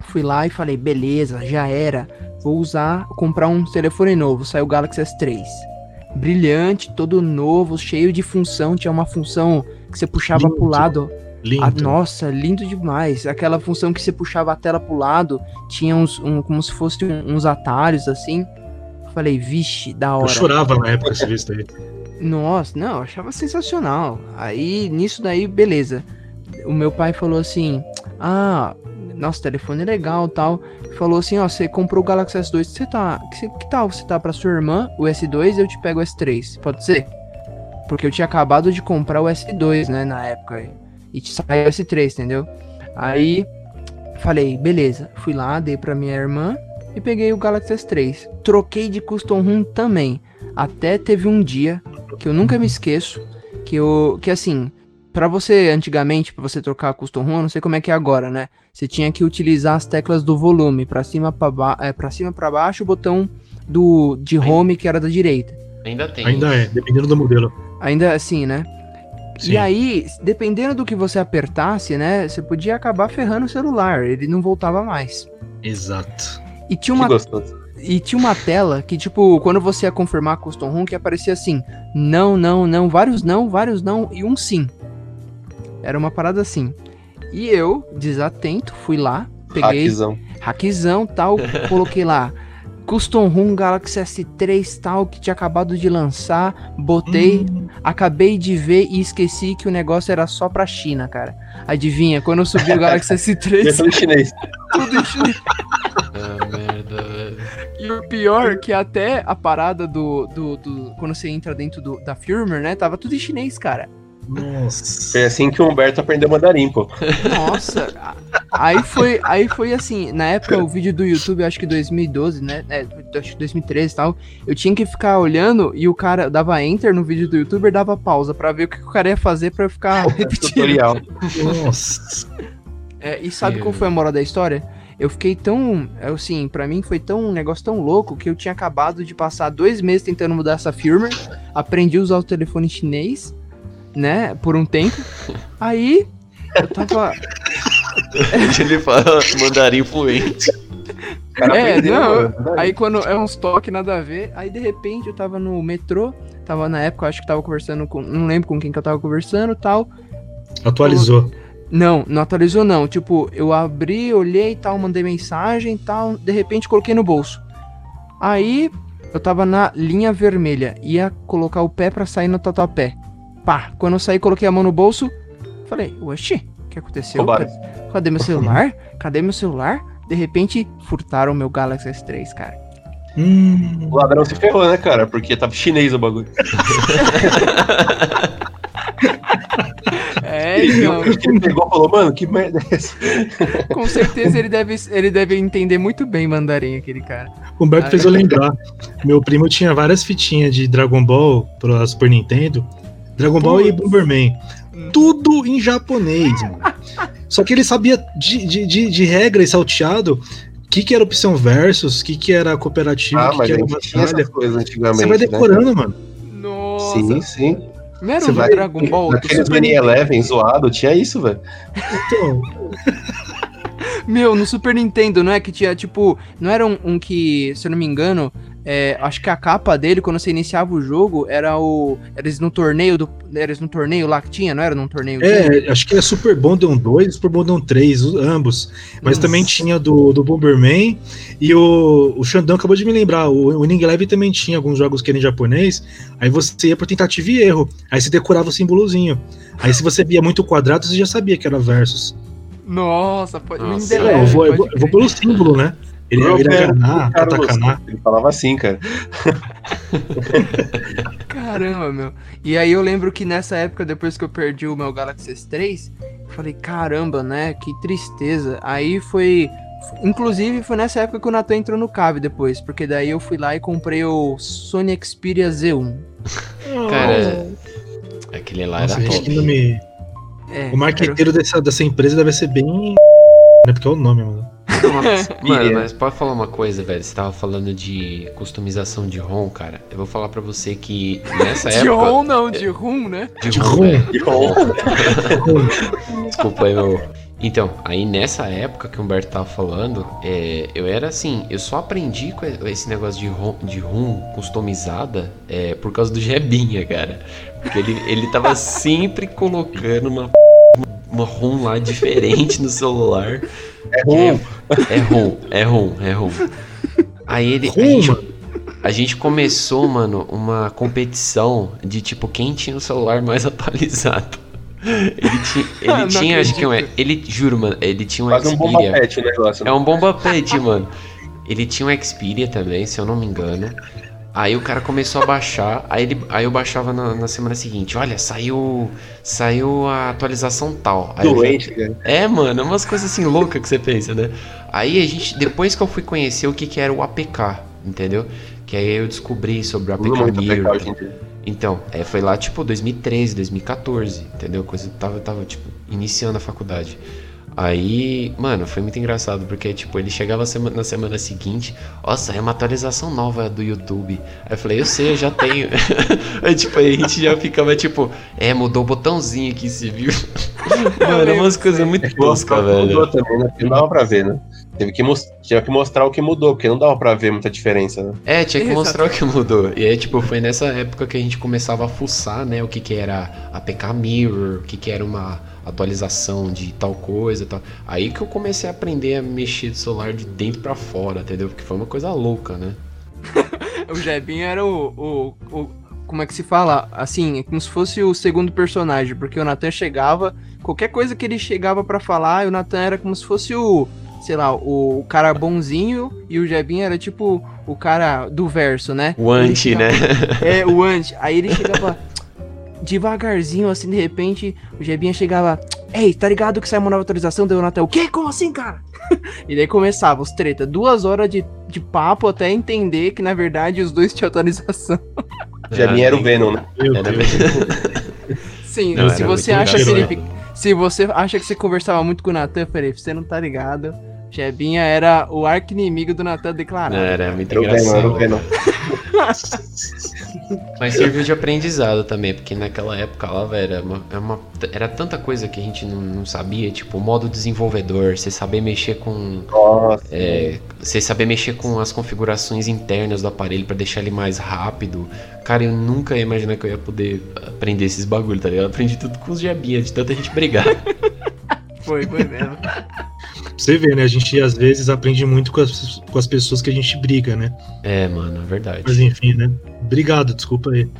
fui lá e falei, beleza, já era. Vou usar, comprar um telefone novo. Saiu o Galaxy S3. Brilhante, todo novo, cheio de função. Tinha uma função que você puxava Lindo. pro lado. Lindo. Ah, nossa, lindo demais. Aquela função que você puxava a tela pro lado, tinha uns, um, como se fosse uns atalhos assim. Falei, vixe, da eu hora. chorava na época esse visto aí. Nossa, não, eu achava sensacional. Aí, nisso daí, beleza. O meu pai falou assim: Ah, nosso telefone é legal tal. Falou assim: Ó, você comprou o Galaxy S2, você tá. Que, que tal você tá pra sua irmã, o S2, eu te pego o S3? Pode ser? Porque eu tinha acabado de comprar o S2, né, na época. E te saiu o S3, entendeu? Aí, falei: Beleza. Fui lá, dei pra minha irmã e peguei o Galaxy S3. Troquei de custom room também. Até teve um dia que eu nunca me esqueço, que eu que assim, Pra você antigamente, pra você trocar a custom ROM, eu não sei como é que é agora, né? Você tinha que utilizar as teclas do volume pra cima para ba é, para cima para baixo, o botão do de home que era da direita. Ainda tem. Ainda é, dependendo do modelo. Ainda assim, né? Sim. E aí, dependendo do que você apertasse, né, você podia acabar ferrando o celular, ele não voltava mais. Exato. E tinha uma e tinha uma tela que, tipo, quando você ia confirmar a custom ROM, que aparecia assim: não, não, não, vários não, vários não e um sim. Era uma parada assim. E eu, desatento, fui lá, peguei Hackzão. hackzão tal, coloquei lá Custom ROM Galaxy S3 tal, que tinha acabado de lançar, botei, Hum, acabei de ver e esqueci que o negócio era só pra China, cara. Adivinha, quando eu subi o Galaxy E é S3, tudo chinês. tudo em chinês. Ah, merda, velho. E o pior que até a parada do, do, do- Quando você entra dentro do- da firmware, né? Tava tudo em chinês, cara. Nossa. Foi assim que o Humberto aprendeu mandarim, pô. Nossa. aí foi, aí foi assim, na época o vídeo do YouTube, acho que 2012, né? É, acho que 2013 e tal. Eu tinha que ficar olhando e o cara dava enter no vídeo do youtuber, dava pausa pra ver o que o cara ia fazer pra eu ficar repetindo. Tutorial. Nossa. É, e sabe Sim. qual foi a moral da história? Eu fiquei tão. Assim, pra mim foi tão um negócio tão louco que eu tinha acabado de passar dois meses tentando mudar essa firmware. Aprendi a usar o telefone chinês, né? Por um tempo. Aí eu tava. Ele fala mandarim fluente. O cara É, não, mano. Aí quando é uns toques nada a ver, aí de repente eu tava no metrô, tava na época, acho que tava conversando com. Não lembro com quem que eu tava conversando tal. Atualizou. Não, não atualizou não. Tipo, eu abri, olhei e tal, mandei mensagem e tal, de repente coloquei no bolso. Aí eu tava na linha vermelha, ia colocar o pé pra sair no tatuapé. Pá, quando eu saí, coloquei a mão no bolso, falei, oxi, o que aconteceu? Roubaram. Cadê, cadê meu celular? Cadê meu celular? De repente, furtaram o meu Galaxy S3, cara. Hum, O ladrão se ferrou, né, cara? Porque tava chinês o bagulho. É, É, então, ele pegou e falou, mano, que merda é essa? com certeza ele deve, ele deve entender muito bem mandarim, aquele cara. O Humberto Ah, fez eu lembrar. Meu primo tinha várias fitinhas de Dragon Ball pro Super Nintendo. Dragon Ball e. Bomberman. Tudo em japonês, mano. Só que ele sabia de, de, de, de regra e salteado o que, que era opção versus, o que, que era cooperativa, Ah, o que, mas que era batalha. coisas antigamente, Você vai né? decorando, mano. Nossa. Sim, sim. Não era Você vai- Dragon Ball Winning Nintendo? Eleven zoado, tinha isso, velho. Então, Meu, no Super Nintendo, não é que tinha, tipo, não era um, um que, se eu não me engano, é, acho que a capa dele, quando você iniciava o jogo, era o. Era eles no torneio do. Era eles no torneio lá que tinha, não era num torneio? é, acho que é Super Bondon 2 e Super Bondon 3, os- ambos. Mas Nossa. também tinha do, do Bomberman e o, o Xandão acabou de me lembrar. O, o Ning Eleven também tinha alguns jogos que eram em japonês. Aí você ia por tentativa e erro. Aí você decorava o símbolozinho. Aí se você via muito quadrado, você já sabia que era versus. Nossa, pode. Nossa, me É, eu, vou, eu, vou, eu vou pelo símbolo, né? Ele, é Ganá, Carlos, Katakana. Ele falava assim, cara. Caramba, meu. E aí eu lembro que nessa época, depois que eu perdi o meu Galaxy S3, eu falei, caramba, né? Que tristeza. Aí foi. Inclusive, foi nessa época que o Natan entrou no Cave depois, porque daí eu fui lá e comprei o Sony Xperia Z1. Cara, aquele lá Nossa, era top. nome. É, O marqueteiro dessa, dessa empresa deve ser bem. Né? Porque é o nome, mano. Mano, mas pode falar uma coisa, velho. Você tava falando de customização de ROM, cara. Eu vou falar pra você que nessa De época. ROM não, de ROM, né? De De ROM, ROM. velho. Desculpa aí, meu. Então, aí nessa época que o Humberto tava falando, é, eu era assim, eu só aprendi com esse negócio de ROM, de ROM customizada é, por causa do Jebinha, cara. Porque ele, ele tava sempre colocando uma, uma ROM lá diferente no celular. É ruim. É é ROM, é ROM. Aí ele. a gente- a gente começou, mano, uma competição de tipo quem tinha o celular mais atualizado. Ele tinha, ele Não tinha acho que um, ele juro, mano, ele tinha um Quase um bomba Xperia. pet o negócio. É um bomba pet, mano. Ele tinha um Xperia também, se eu não me engano. Aí o cara começou a baixar, aí, ele, aí eu baixava na, na semana seguinte. Olha, saiu saiu a atualização tal. Aí eu já- Doente, cara. é, mano, umas coisas assim loucas que você pensa, né? Aí a gente, depois que eu fui conhecer o que, que era o APK, entendeu? Que aí eu descobri sobre o APK muito Mirror. APK dia. Então, é, foi lá tipo 2013, 2014, entendeu? Coisa tava, tava tipo iniciando a faculdade. Aí, mano, foi muito engraçado, porque, tipo, ele chegava sema- na semana seguinte, ó, saiu uma atualização nova do YouTube. Aí eu falei, eu sei, eu já tenho. aí, tipo, aí a gente já ficava, tipo, é, mudou o botãozinho aqui, você viu? mano, lembro umas coisas muito É toscas, Mudou velho. também, né? Não dava pra ver, né? Teve que, tinha que mostrar o que mudou, porque não dava pra ver muita diferença, né? É, tinha que Exato. mostrar o que mudou. E aí, tipo, foi nessa época que a gente começava a fuçar, né? O que que era APK Mirror, o que que era uma atualização de tal coisa e tal. Aí que eu comecei a aprender a mexer do celular de dentro pra fora, entendeu? Porque foi uma coisa louca, né? O Jebinho era o, o, o- Como é que se fala? Assim, é como se fosse o segundo personagem, porque o Nathan chegava. Qualquer coisa que ele chegava pra falar, o Nathan era como se fosse o. Sei lá, o, o cara bonzinho e o Jebinho era tipo o cara do verso, né? O anti, né? chegava- É, o anti. Aí ele chegava devagarzinho, assim, de repente, o Jebinha chegava. Ei, tá ligado que sai uma nova atualização? Deu o Nathan, o quê? Como assim, cara? e daí começava os treta. Duas horas de, de papo até entender que, na verdade, os dois tinham atualização. Já mim era o Venom, né? Era. Sim, Não, se você acha que Se você acha que você conversava muito com o Natan, eu falei, você não tá ligado. Jebinha era o arqui-inimigo do Natan declarado. Era muito engraçado. Venom. Mas serviu de aprendizado também, porque naquela época lá, velho, era, uma- era, uma- era tanta coisa que a gente não, não sabia, tipo, o modo desenvolvedor, você saber mexer com. É, você saber mexer com as configurações internas do aparelho pra deixar ele mais rápido. Cara, eu nunca ia imaginar que eu ia poder aprender esses bagulho, tá ligado? Eu aprendi tudo com os diabinhas, de tanta gente brigar. Foi, foi mesmo. Você vê, né? A gente às vezes aprende muito com as, com as pessoas que a gente briga, né? É, mano, é verdade. Mas enfim, né? Obrigado, desculpa aí.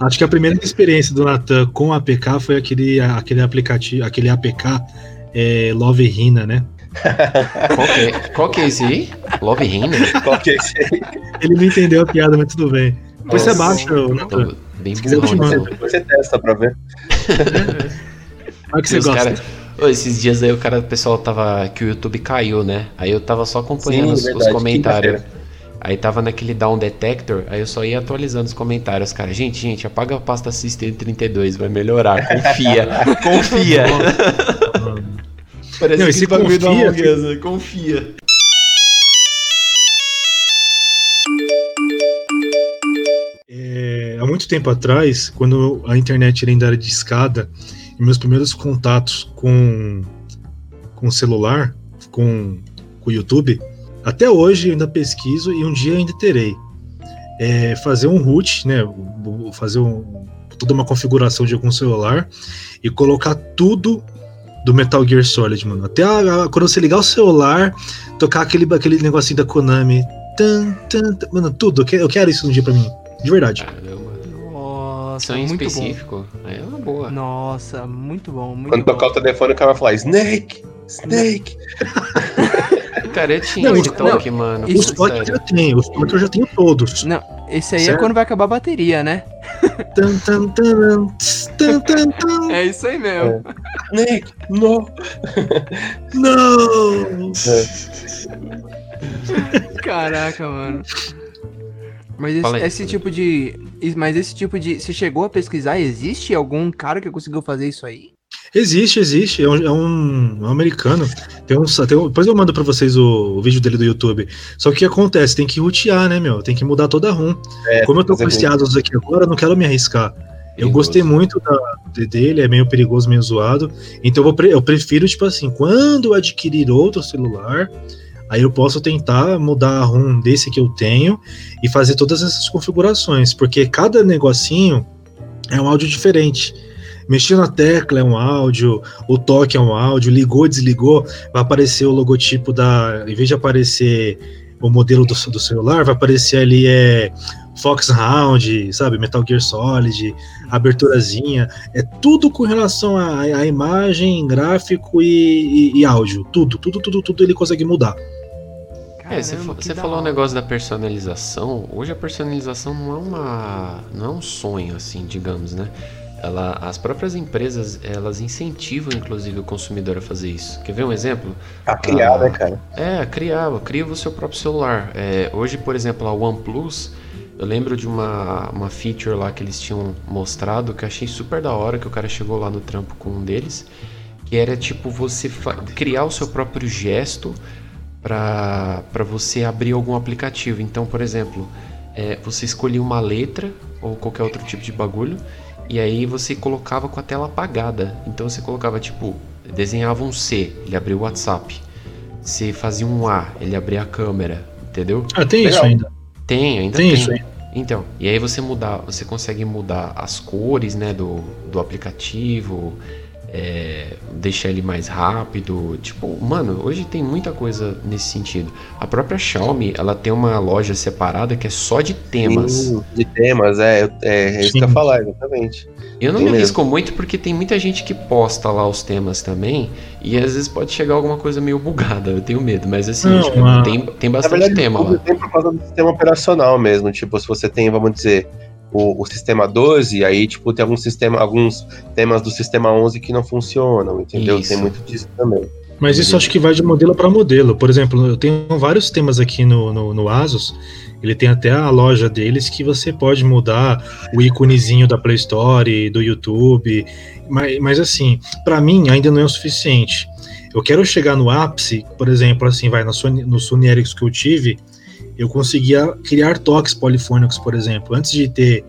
Acho que a primeira experiência do Natan com a APK foi aquele, aquele aplicativo, aquele APK é, Love Rina, né? Qual que, é, qual que é esse aí? Love Hina? Qual que é esse aí? Ele não entendeu a piada, mas tudo bem. Depois você Nossa. o Natan. Bem mando. né? Depois você testa pra ver. Olha que você os gosta. cara- Ô, esses dias aí o cara, o pessoal tava. que o YouTube caiu, né? Aí eu tava só acompanhando Sim, os, os verdade, comentários. quinta-feira. Aí tava naquele down detector, aí eu só ia atualizando os comentários, cara. Gente, gente, apaga a pasta System 32, vai melhorar. Confia, confia. Parece Não, e aquele se bagulho confia, né? confia. Muito tempo atrás, quando a internet ainda era de escada, e meus primeiros contatos com com celular, com, o YouTube, até hoje eu ainda pesquiso e um dia ainda terei. É fazer um root, né? Fazer um, toda uma configuração de algum celular e colocar tudo do Metal Gear Solid, mano. Até a- a- quando você ligar o celular, tocar aquele, aquele negocinho da Konami. Tan, tan, tan, mano, tudo. Eu quero, eu quero isso um dia pra mim. De verdade. Caramba. Nossa, muito específico. Aí é uma boa. bom. Nossa, muito bom, muito Quando bom. tocar o telefone, o cara vai falar Snake! Snake! Cara, eu tinha Não, esse não, toque, mano. Os toques eu já tenho, os toques eu já tenho todos. Não, esse aí é Certo. quando vai acabar a bateria, né? É isso aí mesmo. Snake! No! Não! Caraca, mano. Mas esse, aí. esse tipo de. Mas esse tipo de. Você chegou a pesquisar? Existe algum cara que conseguiu fazer isso aí? Existe, existe. É um, é um- um americano. Tem um, tem um- depois eu mando pra vocês o, o vídeo dele do YouTube. Só que o que acontece? Tem que rotear, né, meu? Tem que mudar toda a ROM. É, Como eu tô com esse Asus aqui agora, eu não quero me arriscar. Eu Perigoso. gostei muito da- de- dele, é meio perigoso, meio zoado. Então eu, vou pre- eu prefiro, tipo assim, quando adquirir outro celular, aí eu posso tentar mudar a ROM desse que eu tenho e fazer todas essas configurações, porque cada negocinho é um áudio diferente. Mexer na tecla é um áudio, o toque é um áudio, ligou, desligou, vai aparecer o logotipo da. Em vez de aparecer o modelo do, do celular, vai aparecer ali é Foxhound, sabe? Metal Gear Solid, aberturazinha. É tudo com relação à imagem, gráfico e, e- e áudio. Tudo, tudo, tudo, tudo ele consegue mudar. É, você, Caramba, que você da falou um negócio da personalização. Hoje a personalização não é uma, não é um sonho assim, digamos, né? Ela, as próprias empresas elas incentivam inclusive o consumidor a fazer isso. Quer ver um exemplo? A criar, Ah. né, cara? É, criar, cria o seu próprio celular. É, hoje, por exemplo, a OnePlus, eu lembro de uma, uma feature lá que eles tinham mostrado que eu achei super da hora, que o cara chegou lá no trampo com um deles, que era tipo você criar o seu próprio gesto para você abrir algum aplicativo. Então, por exemplo, é, você escolhia uma letra ou qualquer outro tipo de bagulho e aí você colocava com a tela apagada. Então você colocava tipo, desenhava um C, ele abriu o WhatsApp. Você fazia um A, ele abria a câmera, entendeu? Ah, tem isso Legal. ainda. Tem, ainda Tem tem. isso aí. Então, e aí você mudar, você consegue mudar as cores, né, do, do aplicativo, é, deixar ele mais rápido. Tipo, mano, hoje tem muita coisa nesse sentido. A própria Xiaomi, ela tem uma loja separada que é só de temas. Sim, de temas, é, eu- é, é isso que eu ia falar, exatamente. Eu não Tem me mesmo. arrisco muito porque tem muita gente que posta lá os temas também e às vezes pode chegar alguma coisa meio bugada, eu tenho medo, mas assim, Não, tipo, tem, tem Na bastante verdade, tema lá. tem por causa do sistema operacional mesmo. Tipo, se você tem, vamos dizer, o, o sistema 12, aí, tipo, tem alguns, sistema, alguns temas do sistema 11 que não funcionam, entendeu? Isso. Tem muito disso também. Mas isso acho que vai de modelo para modelo. Por exemplo, eu tenho vários temas aqui no, no, no Asus. Ele tem até a loja deles que você pode mudar o íconezinho da Play Store, do YouTube. Mas, mas assim, para mim ainda não é o suficiente. Eu quero chegar no ápice, por exemplo, assim, vai no Sony, no Sony Ericsson que eu tive, eu conseguia criar toques polifônicos, por exemplo. Antes de ter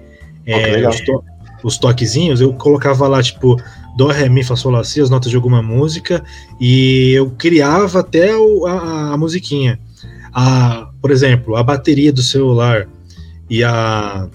que é, os, to- os toquezinhos, eu colocava lá, tipo, Dó, Ré, Mi, Fá, Sol, Lá, Si, as notas de alguma música, e eu criava até o- a, a musiquinha. A, por exemplo, a bateria do celular e, a,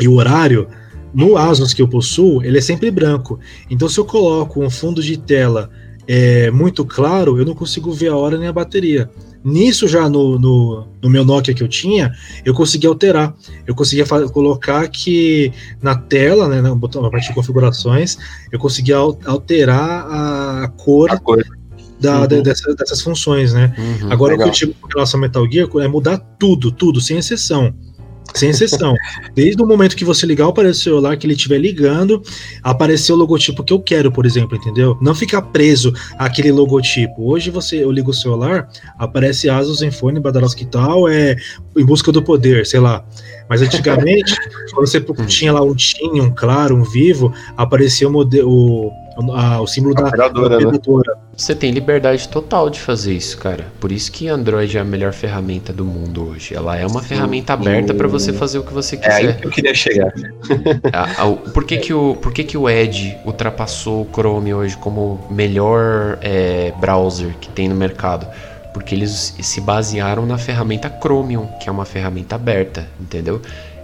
e o horário, no Asus que eu possuo, ele é sempre branco. Então, se eu coloco um fundo de tela é, muito claro, eu não consigo ver a hora nem a bateria. Nisso, já no, no, no meu Nokia que eu tinha, eu conseguia alterar. Eu conseguia colocar que na tela, né, no botão, na parte de configurações, eu conseguia al- alterar a cor A coisa. da- Uhum. de- dessa- dessas funções, né? Uhum. Agora, legal. o que eu digo com relação ao Metal Gear é mudar tudo, tudo, sem exceção. Sem exceção. Desde o momento que você ligar o aparelho celular, que ele estiver ligando, aparecer o logotipo que eu quero, por exemplo, entendeu? Não ficar preso àquele logotipo. Hoje você, eu ligo o celular, aparece Asus, Zenfone, Badalowski e tal, é em busca do poder, sei lá. Mas antigamente, quando você tinha lá um TIM, um Claro, um Vivo, aparecia o, modelo, o, o símbolo da operadora. Né? Você tem liberdade total de fazer isso, cara. Por isso que Android é a melhor ferramenta do mundo hoje. Ela é uma Sim. ferramenta aberta para você fazer o que você quiser. É aí que eu queria chegar. a, a, por que, que, o, por que, que o Edge ultrapassou o Chrome hoje como melhor é, browser que tem no mercado? porque eles se basearam na ferramenta Chromium, que é uma ferramenta aberta, entendeu?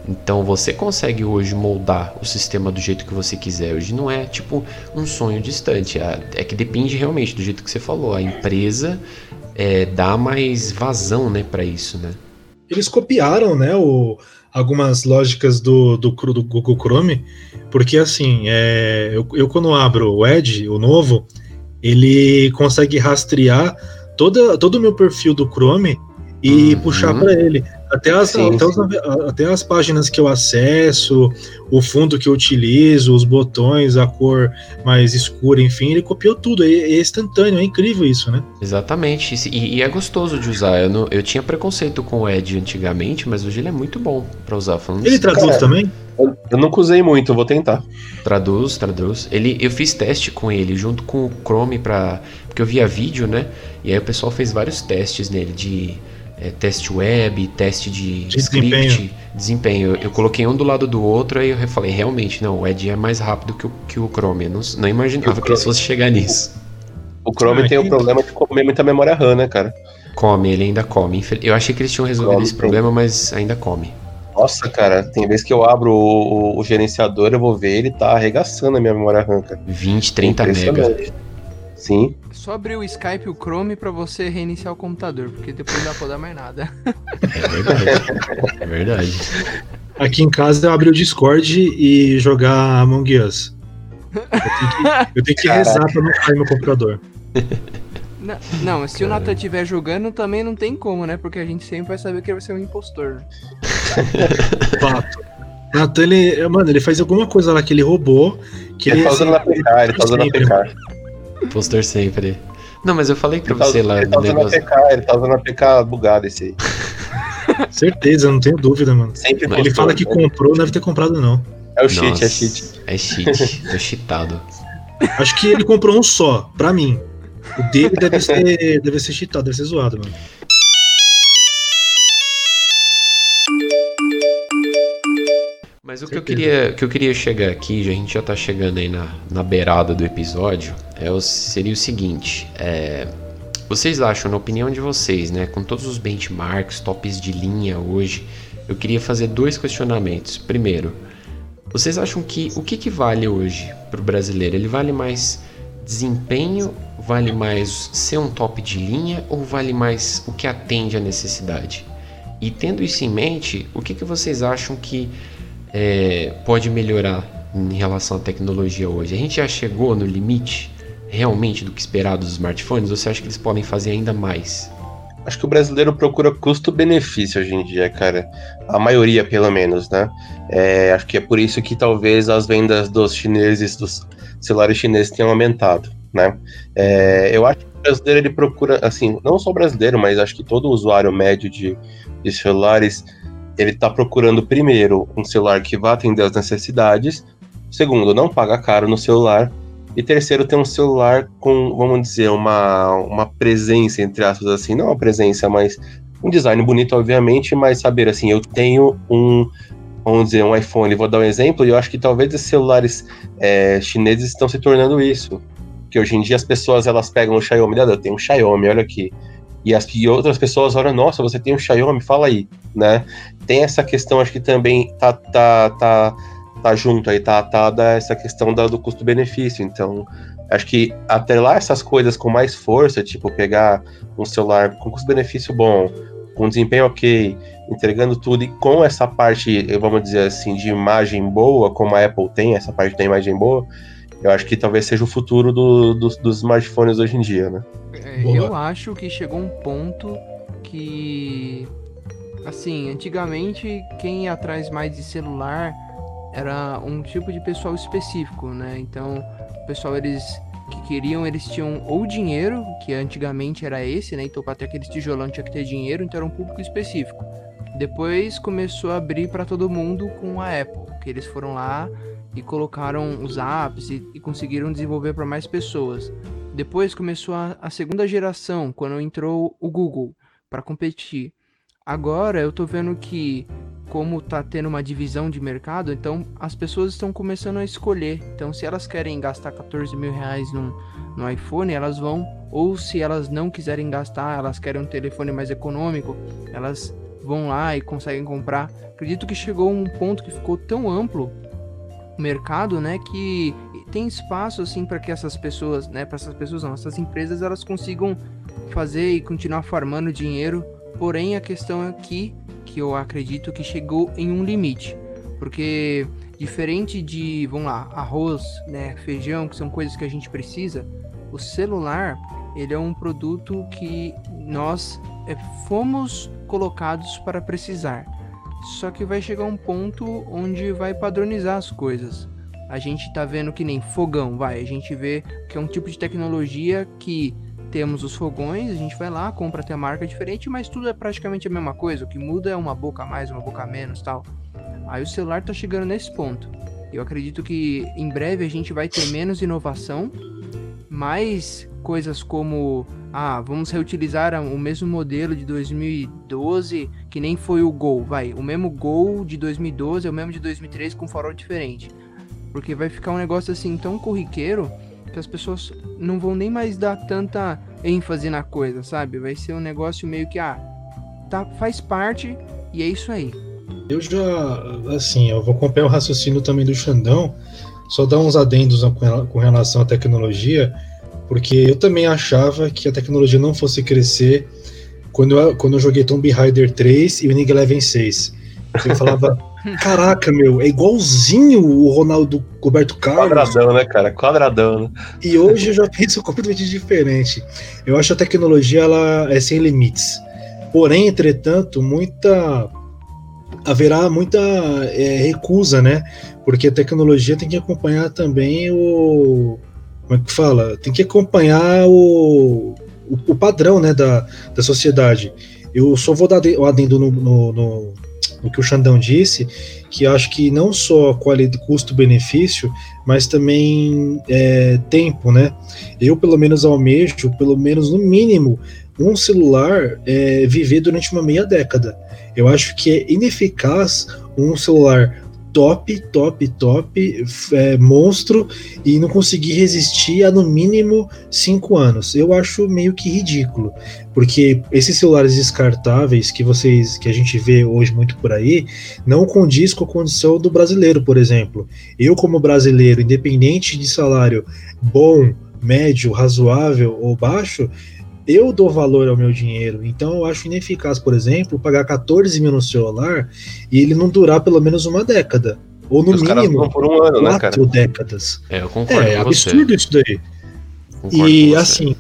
Então você consegue hoje moldar o sistema do jeito que você quiser. Hoje não é tipo um sonho distante. É, que depende realmente do jeito que você falou. A empresa é, dá mais vazão, né, para isso, né? Eles copiaram, né, o, algumas lógicas do, do, do Google Chrome, porque assim, é, eu, eu quando abro o Edge, o novo, ele consegue rastrear toda, todo o meu perfil do Chrome e uhum. puxar para ele. Até as, sim, até, sim. até, as páginas que eu acesso, o fundo que eu utilizo, os botões, a cor mais escura, enfim, ele copiou tudo. É, é instantâneo, é incrível isso, né? Exatamente. E, e é gostoso de usar. Eu, não, eu tinha preconceito com o Edge antigamente, mas hoje ele é muito bom para usar. Falando ele assim. traduz Cara, também? Eu, eu nunca usei muito, vou tentar. Traduz, traduz. Ele, eu fiz teste com ele junto com o Chrome para porque eu via vídeo, né? E aí o pessoal fez vários testes nele de é, teste web, teste de, de script, desempenho. desempenho. Eu, eu, coloquei um do lado do outro e eu falei, realmente, não, o Edge é mais rápido que o, que o Chrome. Eu não, não imaginava que eles fossem chegar nisso. O Chrome ah, tem o problema de comer muita memória RAM, né, cara? Come, ele ainda come. Eu achei que eles tinham resolvido come, esse problema, mas ainda come. Nossa, cara, tem vezes que eu abro o, o, o, gerenciador, eu vou ver, ele tá arregaçando a minha memória RAM, cara. 20, 30 megas. Sim só abrir o Skype e o Chrome para você reiniciar o computador, porque depois não dá pra dar mais nada. É verdade. é verdade. Aqui em casa eu abri o Discord e jogar Among Us. Eu tenho que, eu tenho que rezar pra não cair no computador. Não, não se o Nathan estiver jogando, também não tem como, né? Porque a gente sempre vai saber que ele vai ser um impostor. Fato. Nathan, ele, mano, ele faz alguma coisa lá que ele roubou. Que ele, ele tá usando na PK, ele tá usando na PK. Postor sempre. Não, mas eu falei pra ele você tá, lá ele tá usando negócio. APK, ele tá usando a PK bugado esse aí. Certeza, não tenho dúvida, mano. Sempre ele fala que comprou, não deve ter comprado, não. É o cheat, Nossa, é cheat. É cheat, tô cheatado. Acho que ele comprou um só, pra mim. O dele deve ser, deve ser cheatado, deve ser zoado, mano. Mas o que eu, queria, que eu queria chegar aqui, a gente já tá chegando aí na, na beirada do episódio, é o, seria o seguinte: é, vocês acham, na opinião de vocês, né, com todos os benchmarks, tops de linha hoje, eu queria fazer dois questionamentos. Primeiro, vocês acham que o que, que vale hoje para o brasileiro? Ele vale mais desempenho, vale mais ser um top de linha ou vale mais o que atende à necessidade? E tendo isso em mente, o que, que vocês acham que é, pode melhorar em relação à tecnologia hoje? A gente já chegou no limite realmente do que esperar dos smartphones ou você acha que eles podem fazer ainda mais? Acho que o brasileiro procura custo-benefício hoje em dia, cara. A maioria, pelo menos, né? É, acho que é por isso que talvez as vendas dos chineses, dos celulares chineses tenham aumentado, né? É, eu acho que o brasileiro ele procura, assim, não só o brasileiro, mas acho que todo usuário médio de, de celulares ele está procurando primeiro um celular que vá atender as necessidades, segundo, não paga caro no celular, e terceiro, ter um celular com, vamos dizer, uma, uma presença, entre aspas, assim, não uma presença, mas um design bonito, obviamente, mas saber assim, eu tenho um, vamos dizer, um iPhone, vou dar um exemplo, e eu acho que talvez esses celulares é, chineses estão se tornando isso. Que hoje em dia as pessoas elas pegam o Xiaomi, eu tenho um Xiaomi, olha aqui. E, as, outras pessoas olham, nossa, você tem um Xiaomi, fala aí, né? Tem essa questão, acho que também tá, tá, tá, tá junto aí, tá atada essa questão da, do custo-benefício. Então, acho que até lá essas coisas com mais força, tipo pegar um celular com custo-benefício bom, com desempenho ok, entregando tudo e com essa parte, vamos dizer assim, de imagem boa, como a Apple tem, essa parte da imagem boa, eu acho que talvez seja o futuro do, do, dos smartphones hoje em dia, né? É, eu acho que chegou um ponto que Assim, antigamente quem ia atrás mais de celular era um tipo de pessoal específico, né? Então, o pessoal eles que queriam, eles tinham ou dinheiro, que antigamente era esse, né? Então, para ter aqueles tijolão tinha que ter dinheiro, então era um público específico. Depois começou a abrir para todo mundo com a Apple, que eles foram lá e colocaram os apps e, e conseguiram desenvolver para mais pessoas. Depois começou a, a segunda geração, quando entrou o Google para competir. Agora eu tô vendo que como tá tendo uma divisão de mercado, então as pessoas estão começando a escolher. Então, se elas querem gastar 14 mil reais num, no iPhone, elas vão. Ou se elas não quiserem gastar, elas querem um telefone mais econômico, elas vão lá e conseguem comprar. Acredito que chegou um ponto que ficou tão amplo mercado, né, que tem espaço assim para que essas pessoas, né, para essas pessoas não, essas empresas elas consigam fazer e continuar farmando dinheiro. Porém, a questão que que eu acredito que chegou em um limite. Porque diferente de, vamos lá, arroz, né, feijão, que são coisas que a gente precisa, o celular, ele é um produto que nós é, fomos colocados para precisar. Só que vai chegar um ponto onde vai padronizar as coisas. A gente tá vendo que nem fogão, vai, a gente vê que é um tipo de tecnologia que temos os fogões, a gente vai lá, compra até marca diferente, mas tudo é praticamente a mesma coisa. O que muda é uma boca a mais, uma boca a menos tal. Aí o celular tá chegando nesse ponto. Eu acredito que em breve a gente vai ter menos inovação, mais coisas como ah, vamos reutilizar o mesmo modelo de 2012, que nem foi o Gol, vai, o mesmo Gol de 2012 é o mesmo de 2013 com farol diferente. Porque vai ficar um negócio assim tão corriqueiro que as pessoas não vão nem mais dar tanta ênfase na coisa, sabe? Vai ser um negócio meio que, ah, tá, faz parte e é isso aí. Eu já, assim, eu vou acompanhar o raciocínio também do Xandão, só dar uns adendos com relação à tecnologia, porque eu também achava que a tecnologia não fosse crescer quando eu, quando eu joguei Tomb Raider 3 e Winning Eleven 6. Eu falava, Caraca, meu, é igualzinho o Ronaldo Roberto Carlos. Quadradão, né, cara? Quadradão, né? E hoje eu já penso completamente diferente. Eu acho a tecnologia ela é sem limites. Porém, entretanto, muita haverá muita é, recusa, né? Porque a tecnologia tem que acompanhar também o como é que fala? Tem que acompanhar o, o, o padrão, né, da, da sociedade. Eu só vou dar o adendo no, no, no o que o Xandão disse, que acho que não só qualidade, custo-benefício, mas também é, tempo, né? Eu, pelo menos, almejo, pelo menos no mínimo, um celular é, viver durante uma meia década. Eu acho que é ineficaz um celular top, top, top, é, monstro, e não conseguir resistir a no mínimo cinco anos. Eu acho meio que ridículo, porque esses celulares descartáveis que vocês, que a gente vê hoje muito por aí, não condiz com a condição do brasileiro, por exemplo. Eu, como brasileiro, independente de salário bom, médio, razoável ou baixo, eu dou valor ao meu dinheiro. Então eu acho ineficaz, por exemplo, pagar 14 mil no celular e ele não durar pelo menos uma década. Ou no Os mínimo por um ano, né, quatro né, décadas. É, eu concordo. É absurdo você. isso daí. Concordo e assim,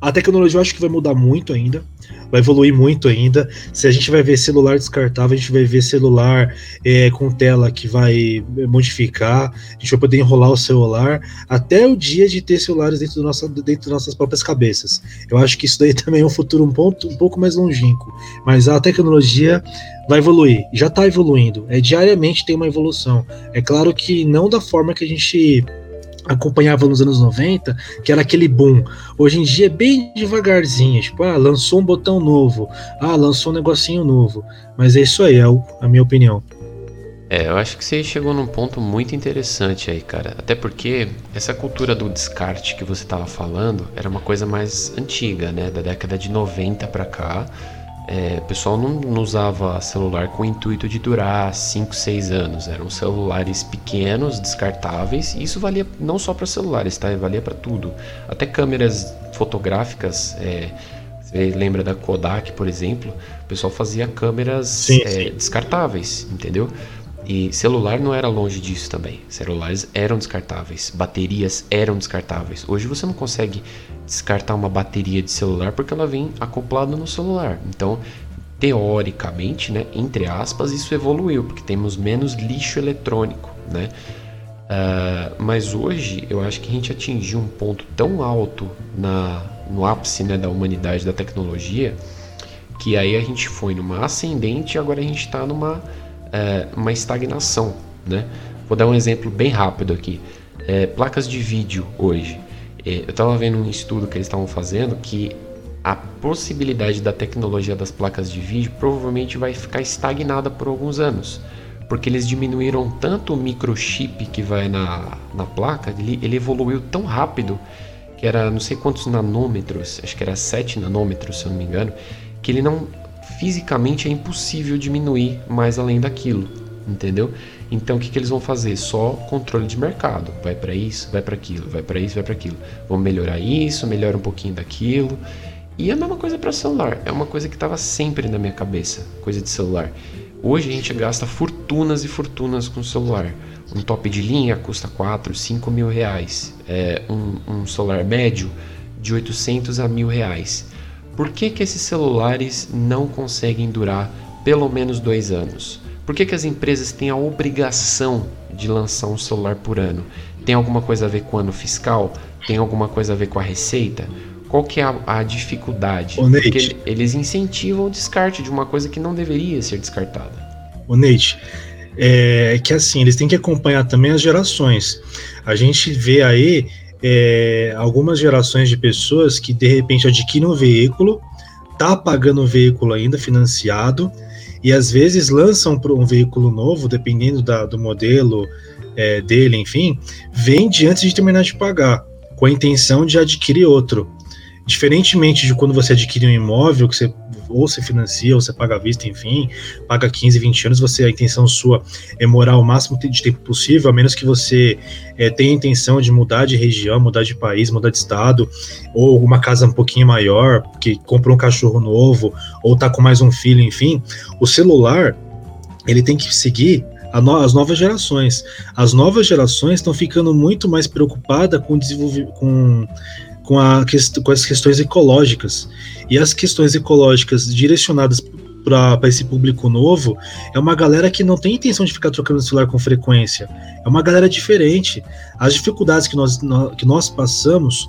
a tecnologia eu acho que vai mudar muito ainda vai evoluir muito ainda. Se a gente vai ver celular descartável, a gente vai ver celular é, com tela que vai modificar, a gente vai poder enrolar o celular até o dia de ter celulares dentro, do nossa, dentro das nossas próprias cabeças. Eu acho que isso daí também é um futuro um, ponto, um pouco mais longínquo, mas a tecnologia vai evoluir, já está evoluindo, é diariamente tem uma evolução. É claro que não da forma que a gente acompanhava nos anos 90, que era aquele boom. Hoje em dia é bem devagarzinho, tipo, ah, lançou um botão novo, ah, lançou um negocinho novo. Mas é isso aí, é a minha opinião. É, eu acho que você chegou num ponto muito interessante aí, cara. Até porque essa cultura do descarte que você estava falando era uma coisa mais antiga, né? Da década de 90 para cá é, o pessoal não, não, usava celular com o intuito de durar 5, 6 anos. Eram celulares pequenos, descartáveis, e isso valia não só para celulares, tá? Valia para tudo. Até câmeras fotográficas. É, você lembra da Kodak, por exemplo? O pessoal fazia câmeras sim, é, sim. descartáveis, entendeu? E celular não era longe disso também. Celulares eram descartáveis, baterias eram descartáveis. Hoje você não consegue descartar uma bateria de celular porque ela vem acoplada no celular. Então, teoricamente, né, entre aspas, isso evoluiu, porque temos menos lixo eletrônico, né? Uh, mas hoje eu acho que a gente atingiu um ponto tão alto na, no ápice né, da humanidade, da tecnologia, que aí a gente foi numa ascendente e agora a gente está numa uh, uma estagnação. Né? Vou dar um exemplo bem rápido aqui. É, placas de vídeo hoje. É, eu estava vendo um estudo que eles estavam fazendo que a possibilidade da tecnologia das placas de vídeo provavelmente vai ficar estagnada por alguns anos porque eles diminuíram tanto o microchip que vai na, na placa, ele, ele evoluiu tão rápido, que era não sei quantos nanômetros, acho que era 7 nanômetros, se eu não me engano, que ele não fisicamente é impossível diminuir mais além daquilo, entendeu? Então o que, que eles vão fazer? Só controle de mercado. Vai para isso, vai para aquilo, vai para isso, vai para aquilo. Vamos melhorar isso, melhora um pouquinho daquilo. E é a mesma coisa para celular. É uma coisa que estava sempre na minha cabeça, coisa de celular. Hoje a gente gasta fortunas e fortunas com celular. Um top de linha custa 4, 5 mil reais. É, um, um celular médio de 800 a mil reais. Por que, que esses celulares não conseguem durar pelo menos dois anos? Por que, que as empresas têm a obrigação de lançar um celular por ano? Tem alguma coisa a ver com o ano fiscal? Tem alguma coisa a ver com a receita? Qual que é a, a dificuldade? Ô, Nate, Porque eles incentivam o descarte de uma coisa que não deveria ser descartada. O Nate, é que assim, eles têm que acompanhar também as gerações. A gente vê aí é, algumas gerações de pessoas que de repente adquirem um veículo, tá pagando o veículo ainda financiado, e às vezes lançam um veículo novo, dependendo da, do modelo é, dele, enfim, vende antes de terminar de pagar, com a intenção de adquirir outro. Diferentemente de quando você adquire um imóvel, que você ou você financia, ou você paga à vista, enfim, paga 15, 20 anos, você a intenção sua é morar o máximo de tempo possível, a menos que você é, tenha a intenção de mudar de região, mudar de país, mudar de estado, ou uma casa um pouquinho maior, que comprou um cachorro novo, ou tá com mais um filho, enfim, o celular ele tem que seguir as novas gerações. As novas gerações estão ficando muito mais preocupadas com, com com, a, com as questões ecológicas. E as questões ecológicas direcionadas para esse público novo é uma galera que não tem intenção de ficar trocando celular com frequência. É uma galera diferente. As dificuldades que nós, que nós passamos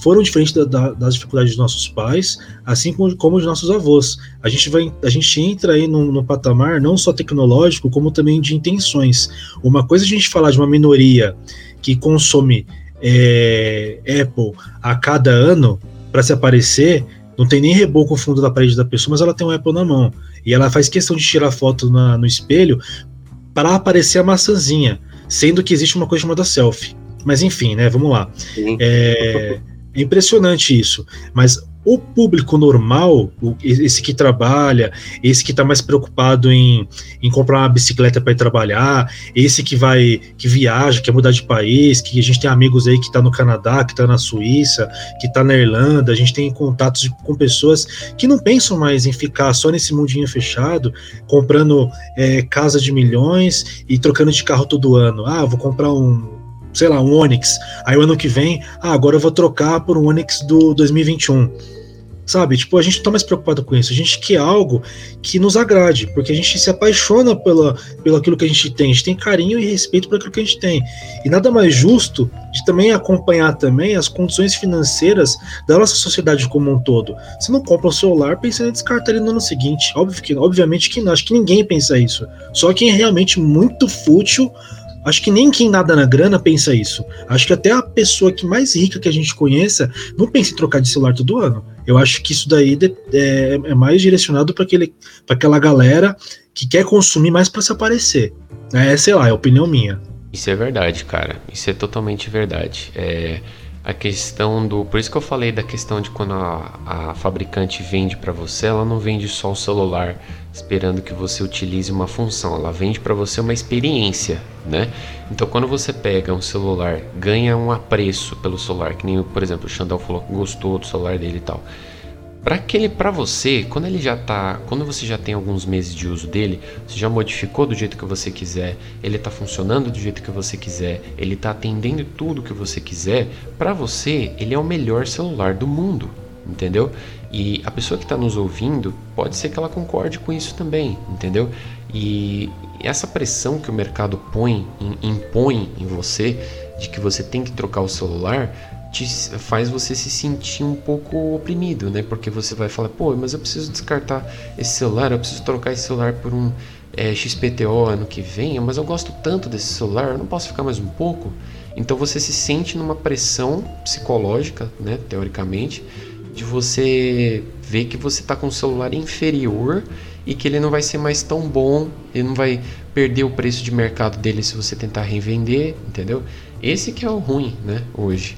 foram diferentes da, da, das dificuldades dos nossos pais, assim como, como os nossos avós. A gente, vai, a gente entra aí no, no patamar não só tecnológico, como também de intenções. Uma coisa é a gente falar de uma minoria que consome é, Apple a cada ano para se aparecer, não tem nem reboco no fundo da parede da pessoa, mas ela tem um Apple na mão. E ela faz questão de tirar foto na, no espelho para aparecer a maçãzinha, sendo que existe uma coisa chamada selfie. Mas enfim, né? Vamos lá. É, é impressionante isso. Mas o público normal, esse que trabalha, esse que está mais preocupado em, em comprar uma bicicleta para ir trabalhar, esse que vai, que viaja, quer mudar de país, que a gente tem amigos aí que está no Canadá, que está na Suíça, que está na Irlanda, a gente tem contatos com pessoas que não pensam mais em ficar só nesse mundinho fechado, comprando é, casa de milhões e trocando de carro todo ano. Ah, vou comprar um sei lá, um Onix. Aí o ano que vem, ah, agora eu vou trocar por um Onix do 2021. Sabe? Tipo, a gente tá mais preocupado com isso. A gente quer algo que nos agrade, porque a gente se apaixona pela, pelo aquilo que a gente tem. A gente tem carinho e respeito por aquilo que a gente tem. E nada mais justo de também acompanhar também as condições financeiras da nossa sociedade como um todo. Você não compra um celular pensando em descartar ele no ano seguinte. Óbvio que, obviamente que não. Acho que ninguém pensa isso. Só quem é realmente muito fútil Acho que nem quem nada na grana pensa isso. Acho que até a pessoa que mais rica que a gente conheça não pensa em trocar de celular todo ano. Eu acho que isso daí é, é mais direcionado para aquela galera que quer consumir mais para se aparecer. É, sei lá, é opinião minha. Isso é verdade, cara. Isso é totalmente verdade. É a questão do. Por isso que eu falei da questão de quando a, a fabricante vende para você, ela não vende só o celular esperando que você utilize uma função, ela vende para você uma experiência, né? Então quando você pega um celular, ganha um apreço pelo celular, que nem, por exemplo, o Xandão falou que gostou do celular dele e tal. Para aquele, para você, quando ele já tá, quando você já tem alguns meses de uso dele, você já modificou do jeito que você quiser, ele tá funcionando do jeito que você quiser, ele tá atendendo tudo que você quiser, para você, ele é o melhor celular do mundo, entendeu? E a pessoa que está nos ouvindo pode ser que ela concorde com isso também, entendeu? E essa pressão que o mercado põe, impõe em você, de que você tem que trocar o celular, te faz você se sentir um pouco oprimido, né? Porque você vai falar, pô, mas eu preciso descartar esse celular, eu preciso trocar esse celular por um é, XPTO ano que vem, mas eu gosto tanto desse celular, eu não posso ficar mais um pouco. Então você se sente numa pressão psicológica, né, teoricamente, de você ver que você está com um celular inferior e que ele não vai ser mais tão bom, ele não vai perder o preço de mercado dele se você tentar revender, entendeu? Esse que é o ruim, né, hoje.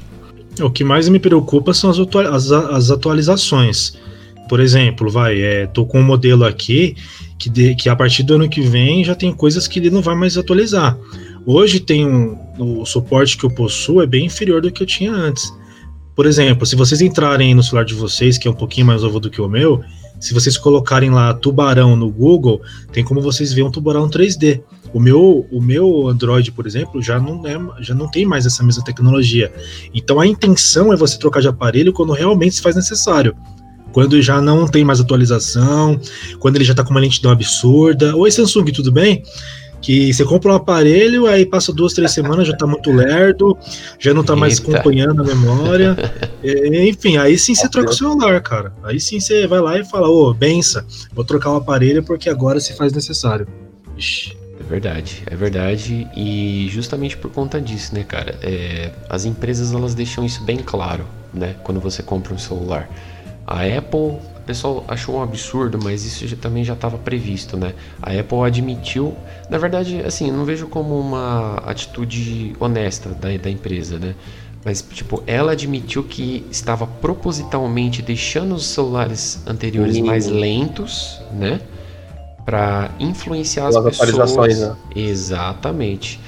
O que mais me preocupa são as, atua as, as atualizações. Por exemplo, vai, é, tô com um modelo aqui que, de, que a partir do ano que vem já tem coisas que ele não vai mais atualizar. Hoje tem um, o suporte que eu possuo é bem inferior do que eu tinha antes. Por exemplo, se vocês entrarem no celular de vocês, que é um pouquinho mais novo do que o meu, se vocês colocarem lá tubarão no Google, tem como vocês verem um tubarão 3D. O meu, o meu Android, por exemplo, já não, é, já não tem mais essa mesma tecnologia. Então a intenção é você trocar de aparelho quando realmente se faz necessário quando já não tem mais atualização, quando ele já está com uma lentidão absurda. Oi, Samsung, tudo bem? Que você compra um aparelho, aí passa duas, três semanas, já está muito lerdo, já não está mais acompanhando a memória. É, enfim, aí sim você troca o celular, cara. Aí sim você vai lá e fala, ô, oh, bença, vou trocar o aparelho porque agora se faz necessário. Ixi. É verdade, é verdade. E justamente por conta disso, né, cara? É, as empresas elas deixam isso bem claro, né? Quando você compra um celular. A Apple, o pessoal achou um absurdo, mas isso já, também já estava previsto, né? A Apple admitiu, na verdade, assim, eu não vejo como uma atitude honesta da, da empresa, né? Mas, tipo, ela admitiu que estava propositalmente deixando os celulares anteriores mais lentos, né? Para influenciar as, as pessoas. Né? Exatamente.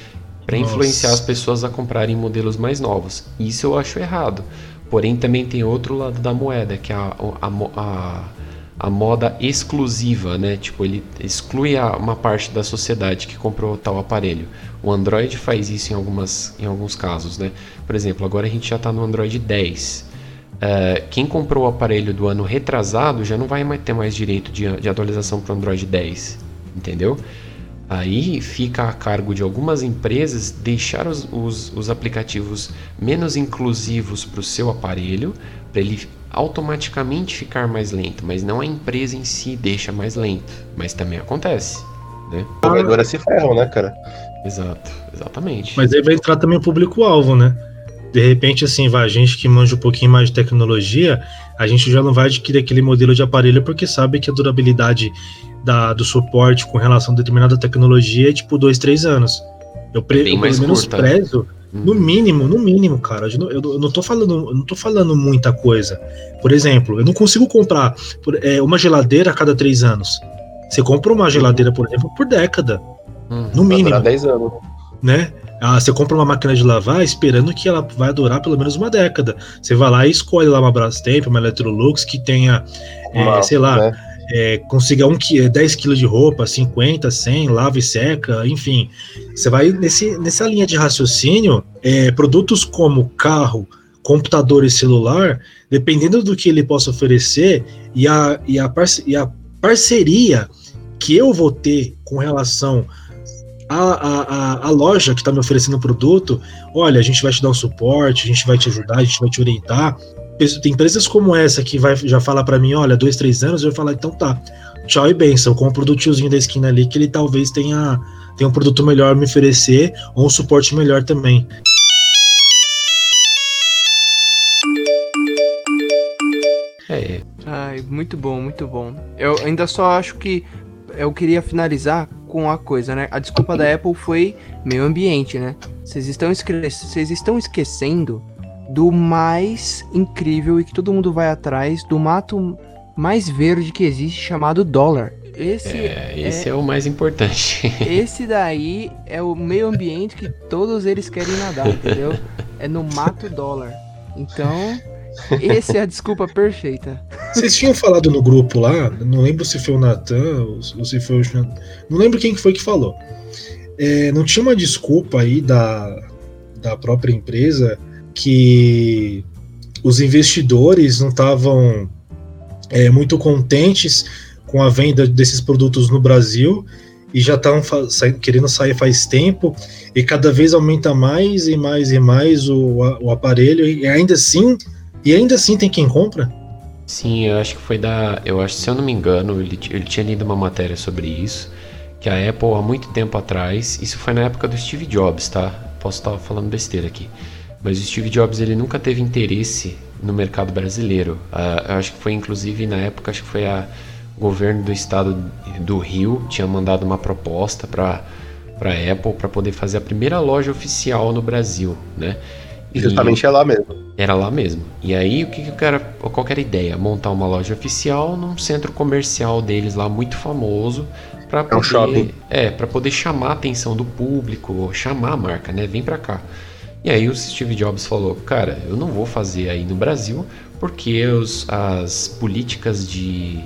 Para influenciar as pessoas a comprarem modelos mais novos. Isso eu acho errado. Porém, também tem outro lado da moeda, que é a, a, a, a moda exclusiva, né? Tipo, ele exclui a, uma parte da sociedade que comprou tal aparelho. O Android faz isso em, algumas, em alguns casos, né? Por exemplo, agora a gente já está no Android 10. Uh, é, quem comprou o aparelho do ano retrasado já não vai mais ter mais direito de, de atualização para o Android 10, entendeu? Aí fica a cargo de algumas empresas deixar os, os, os aplicativos menos inclusivos para o seu aparelho, para ele automaticamente ficar mais lento, mas não a empresa em si deixa mais lento, mas também acontece. Né? Agora se ferram, né, cara? Exato, exatamente. Mas aí vai entrar também o público-alvo, né? De repente, assim, vai, a gente que manja um pouquinho mais de tecnologia, a gente já não vai adquirir aquele modelo de aparelho porque sabe que a durabilidade da, do suporte com relação a determinada tecnologia é tipo dois, três anos. Eu, pre, é eu pelo menos curta. prezo, hum. no mínimo, no mínimo, cara. Eu não, eu não tô falando, eu não tô falando muita coisa. Por exemplo, eu não consigo comprar por, é, uma geladeira a cada três anos. Você compra uma geladeira, por exemplo, por década. Hum, no mínimo. 10 anos. Né? Ah, você compra uma máquina de lavar esperando que ela vai durar pelo menos uma década. Você vai lá e escolhe lá uma Brastemp, uma Electrolux que tenha, é, sei lá, né? é, consiga um, 10 quilos de roupa, 50, 100, lava e seca, enfim. Você vai nesse, nessa linha de raciocínio, é, produtos como carro, computador e celular, dependendo do que ele possa oferecer e a, e a, parce, e a parceria que eu vou ter com relação a, a, a, loja que está me oferecendo o produto, olha, a gente vai te dar um suporte, a gente vai te ajudar, a gente vai te orientar. Tem empresas como essa que vai já falar para mim, olha, dois, três anos, eu vou falar, então tá, tchau e benção, eu compro do tiozinho da esquina ali que ele talvez tenha, tenha um produto melhor a me oferecer ou um suporte melhor também. É. Ai, muito bom, muito bom. Eu ainda só acho que eu queria finalizar com a coisa, né? A desculpa da Apple foi meio ambiente, né? Vocês estão, Vocês estão esquecendo do mais incrível e que todo mundo vai atrás, do mato mais verde que existe, chamado dólar. Esse é, esse é, é o mais importante. Esse daí é o meio ambiente que todos eles querem nadar, entendeu? É no mato dólar. Então, essa é a desculpa perfeita. Vocês tinham falado no grupo lá, não lembro se foi o Natan ou se foi o. Não lembro quem foi que falou. É, não tinha uma desculpa aí da, da própria empresa que os investidores não estavam é, muito contentes com a venda desses produtos no Brasil e já estão querendo sair faz tempo e cada vez aumenta mais e mais e mais o, o aparelho e ainda assim e ainda assim tem quem compra. Sim, eu acho que foi da, eu acho se eu não me engano ele, ele tinha lido uma matéria sobre isso que a Apple há muito tempo atrás, isso foi na época do Steve Jobs, tá? Posso estar falando besteira aqui, mas o Steve Jobs ele nunca teve interesse no mercado brasileiro. Uh, eu acho que foi inclusive na época acho que foi a o governo do estado do Rio tinha mandado uma proposta para para Apple para poder fazer a primeira loja oficial no Brasil, né? E justamente é lá mesmo. Era lá mesmo. E aí o que, que o cara, qual era a ideia? Montar uma loja oficial num centro comercial deles lá muito famoso para poder, é, um shopping. é para poder chamar a atenção do público, chamar a marca, né? Vem para cá. E aí o Steve Jobs falou, cara, eu não vou fazer aí no Brasil porque os, as políticas de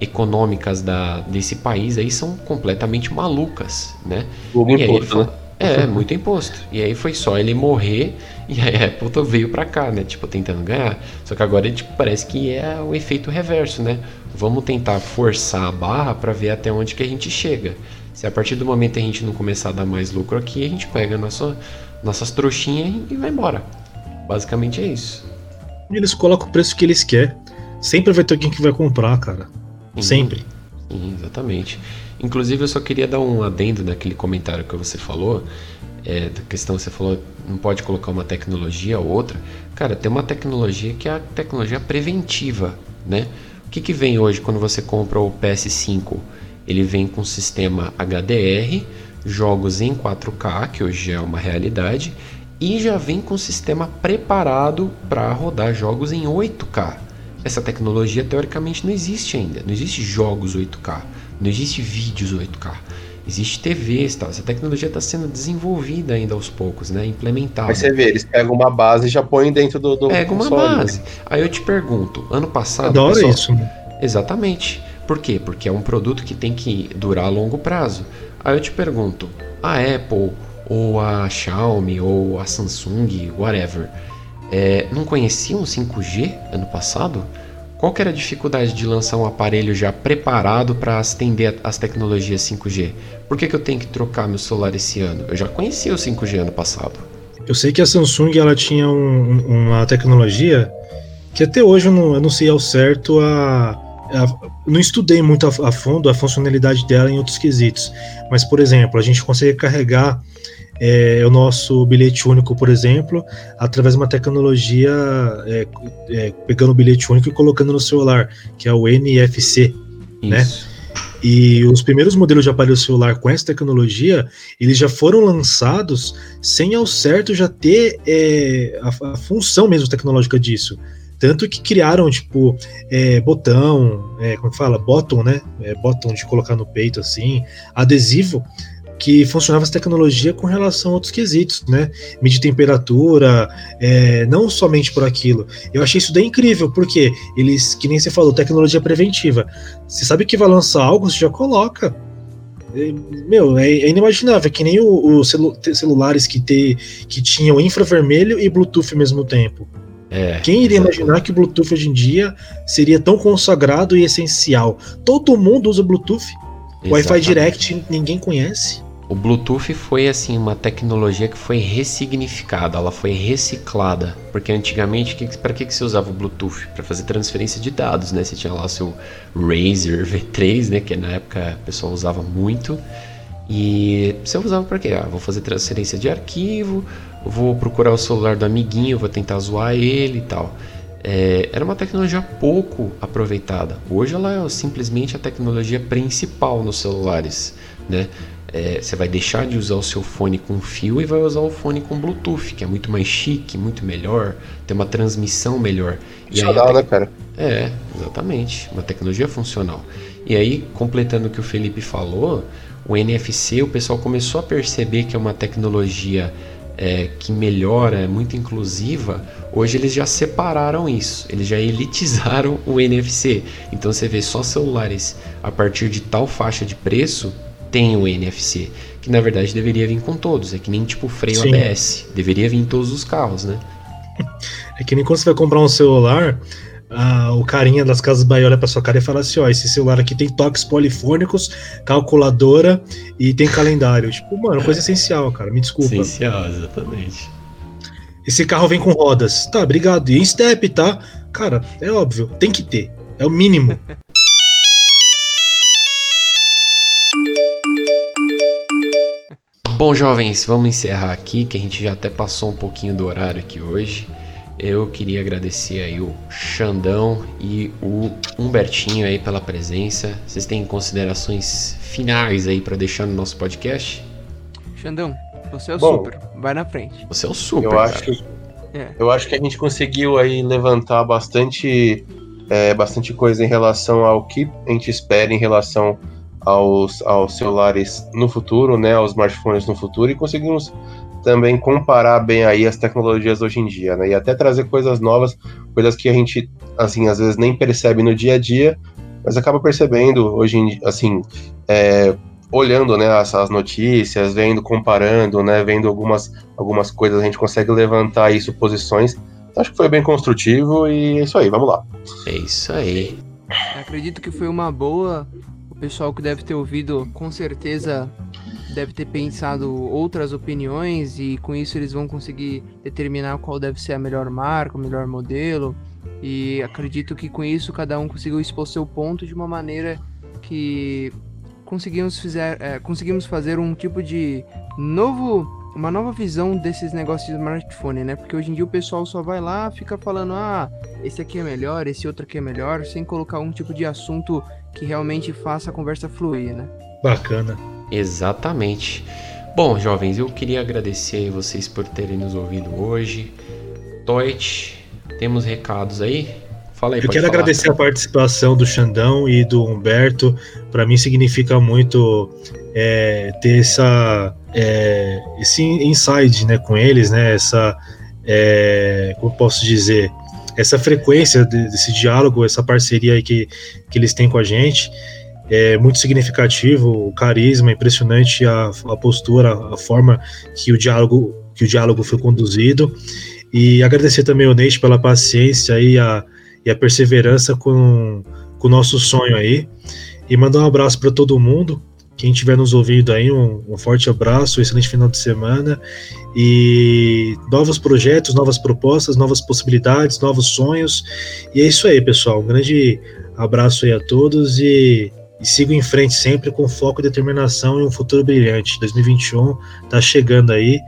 econômicas da, desse país aí são completamente malucas, né? O imposto, né? É, muito imposto. E aí foi só ele morrer e a Apple veio para cá, né? Tipo, tentando ganhar. Só que agora tipo, parece que é o efeito reverso, né? Vamos tentar forçar a barra para ver até onde que a gente chega. Se a partir do momento a gente não começar a dar mais lucro aqui, a gente pega nossa, nossas trouxinhas e vai embora. Basicamente é isso. Eles colocam o preço que eles querem. Sempre vai ter alguém que vai comprar, cara. Sim, Sempre. Sim, exatamente. Inclusive, eu só queria dar um adendo naquele comentário que você falou. É, da questão você falou, não pode colocar uma tecnologia ou outra. Cara, tem uma tecnologia que é a tecnologia preventiva, né? O que, que vem hoje quando você compra o PS5? Ele vem com sistema HDR, jogos em 4K, que hoje é uma realidade, e já vem com sistema preparado para rodar jogos em 8K. Essa tecnologia teoricamente não existe ainda. Não existe jogos 8K, não existe vídeos 8K. Existe TVs, tal. Essa tecnologia está sendo desenvolvida ainda aos poucos, né? Implementada. Aí você vê, eles pegam uma base e já põem dentro do, do Pega uma console, base. Né? Aí eu te pergunto, ano passado. Adoro pessoal... isso. Exatamente. Por quê? Porque é um produto que tem que durar a longo prazo. Aí eu te pergunto, a Apple ou a Xiaomi ou a Samsung, whatever, é, não conheciam 5G ano passado? Qual que era a dificuldade de lançar um aparelho já preparado para atender as tecnologias 5G? Por que, que eu tenho que trocar meu celular esse ano? Eu já conhecia o 5G ano passado. Eu sei que a Samsung ela tinha um, uma tecnologia que até hoje eu não, eu não sei ao certo a, a não estudei muito a, a, fundo a funcionalidade dela em outros quesitos, mas por exemplo, a gente consegue carregar é, o nosso bilhete único, por exemplo, através de uma tecnologia é, é, pegando o bilhete único e colocando no celular, que é o NFC, né? Isso. né? E os primeiros modelos de aparelho celular com essa tecnologia, eles já foram lançados sem ao certo já ter é, a, a, função mesmo tecnológica disso. Tanto que criaram, tipo, é, botão, é, como fala? Bottom, né? É, botão de colocar no peito, assim, adesivo, que funcionava essa tecnologia com relação a outros quesitos, né? Medir temperatura, é, não somente por aquilo. Eu achei isso bem incrível, porque eles, que nem você falou, tecnologia preventiva. Você sabe que vai lançar algo, você já coloca. É, meu, é, é inimaginável, é que nem os celu celulares que, te, que tinham infravermelho e Bluetooth ao mesmo tempo. É, Quem iria exatamente. imaginar que o Bluetooth hoje em dia seria tão consagrado e essencial? Todo mundo usa Bluetooth. Wi-Fi Direct ninguém conhece. O Bluetooth foi assim uma tecnologia que foi ressignificada, ela foi reciclada, porque antigamente para que, que você usava o Bluetooth? Para fazer transferência de dados, né? Você tinha lá seu Razer V3, né? Que na época o pessoal usava muito. E você usava para quê? Ah, vou fazer transferência de arquivo, vou procurar o celular do amiguinho, vou tentar zoar ele e tal. É, era uma tecnologia pouco aproveitada. Hoje ela é simplesmente a tecnologia principal nos celulares, né? É, você vai deixar de usar o seu fone com fio e vai usar o fone com Bluetooth, que é muito mais chique, muito melhor, tem uma transmissão melhor. Funcional, né, cara? É, exatamente. Uma tecnologia funcional. E aí, completando o que o Felipe falou, o NFC, o pessoal começou a perceber que é uma tecnologia é, que melhora, é muito inclusiva. Hoje eles já separaram isso, eles já elitizaram o NFC. Então você vê só celulares a partir de tal faixa de preço tem o NFC, que na verdade deveria vir com todos, é que nem tipo freio Sim. ABS, deveria vir em todos os carros, né? É que nem quando você vai comprar um celular, ah, o carinha das Casas Bahia olha pra sua cara e fala assim: ó, esse celular aqui tem toques polifônicos, calculadora e tem calendário. Tipo, mano, coisa essencial, cara. Me desculpa. Essencial, exatamente. Esse carro vem com rodas. Tá, obrigado. E em step, tá? Cara, é óbvio, tem que ter. É o mínimo. Bom, jovens, vamos encerrar aqui, que a gente já até passou um pouquinho do horário aqui hoje. Eu queria agradecer aí o Xandão e o Humbertinho aí pela presença. Vocês têm considerações finais aí para deixar no nosso podcast? Xandão, você é o Bom, super. Vai na frente. Você é o super, Eu acho, que, É. eu acho que a gente conseguiu aí levantar bastante, é, bastante coisa em relação ao que a gente espera em relação aos, aos celulares no futuro, né, aos smartphones no futuro, e conseguimos também comparar bem aí as tecnologias hoje em dia, né, e até trazer coisas novas, coisas que a gente, assim, às vezes nem percebe no dia a dia, mas acaba percebendo hoje em dia, assim, é, olhando, né, as, as notícias, vendo, comparando, né, vendo algumas, algumas coisas, a gente consegue levantar aí suposições. Acho que foi bem construtivo e é isso aí, vamos lá. É isso aí. Acredito que foi uma boa. O pessoal que deve ter ouvido, com certeza, deve ter pensado outras opiniões e com isso eles vão conseguir determinar qual deve ser a melhor marca, o melhor modelo. E acredito que com isso cada um conseguiu expor seu ponto de uma maneira que conseguimos, fizer, é, conseguimos fazer um tipo de novo. Uma nova visão desses negócios de smartphone, né? Porque hoje em dia o pessoal só vai lá, fica falando, ah, esse aqui é melhor, esse outro aqui é melhor, sem colocar um tipo de assunto que realmente faça a conversa fluir, né? Bacana. Exatamente. Bom, jovens, eu queria agradecer vocês por terem nos ouvido hoje. Toit, temos recados aí? Fala aí, Eu quero falar, agradecer a participação do Xandão e do Humberto. Para mim significa muito é, ter essa, é, esse insight né, com eles, né, essa, é, como posso dizer, essa frequência de- desse diálogo, essa parceria aí que, que eles têm com a gente. É muito significativo, o carisma, impressionante a, a postura, a forma que o diálogo que o diálogo foi conduzido. E agradecer também ao Nate pela paciência e a, e a perseverança com, com o nosso sonho aí. E mandar um abraço para todo mundo. Quem estiver nos ouvindo aí, um, um forte abraço, um excelente final de semana. E novos projetos, novas propostas, novas possibilidades, novos sonhos. E é isso aí, pessoal. Um grande abraço aí a todos e, e sigo em frente sempre com foco e determinação e um futuro brilhante. 2021 tá chegando aí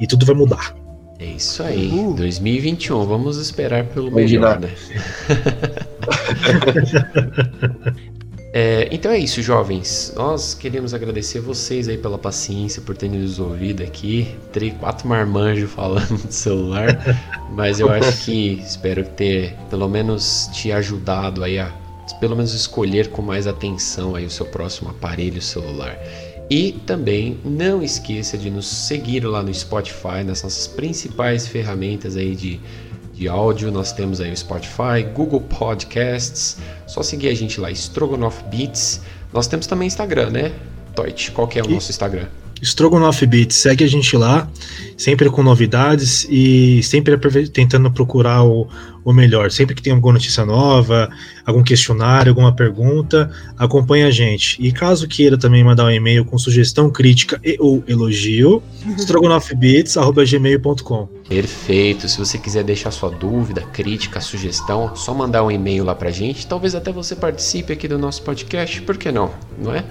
e tudo vai mudar. É isso aí. Uhul. 2021, vamos esperar pelo Vamos melhor, né? É, então é isso, jovens. Nós queremos agradecer vocês aí pela paciência, por terem nos ouvido aqui. Três, quatro marmanjos falando de celular. mas eu acho que espero ter pelo menos te ajudado aí a pelo menos escolher com mais atenção aí o seu próximo aparelho celular. E também não esqueça de nos seguir lá no Spotify, nas nossas principais ferramentas aí de, de áudio. Nós temos aí o Spotify, Google Podcasts. Só seguir a gente lá, Strogonoff Beats. Nós temos também Instagram, né? Toit, qual que é o E- nosso Instagram? Strogonoff Beats, segue a gente lá, sempre com novidades e sempre tentando procurar o, o melhor. Sempre que tem alguma notícia nova, algum questionário, alguma pergunta, acompanha a gente. E caso queira também mandar um e-mail com sugestão, crítica e ou elogio, strogonoffbeats.gmail.com. Perfeito. Se você quiser deixar sua dúvida, crítica, sugestão, só mandar um e-mail lá pra gente. Talvez até você participe aqui do nosso podcast, por que não? Não é?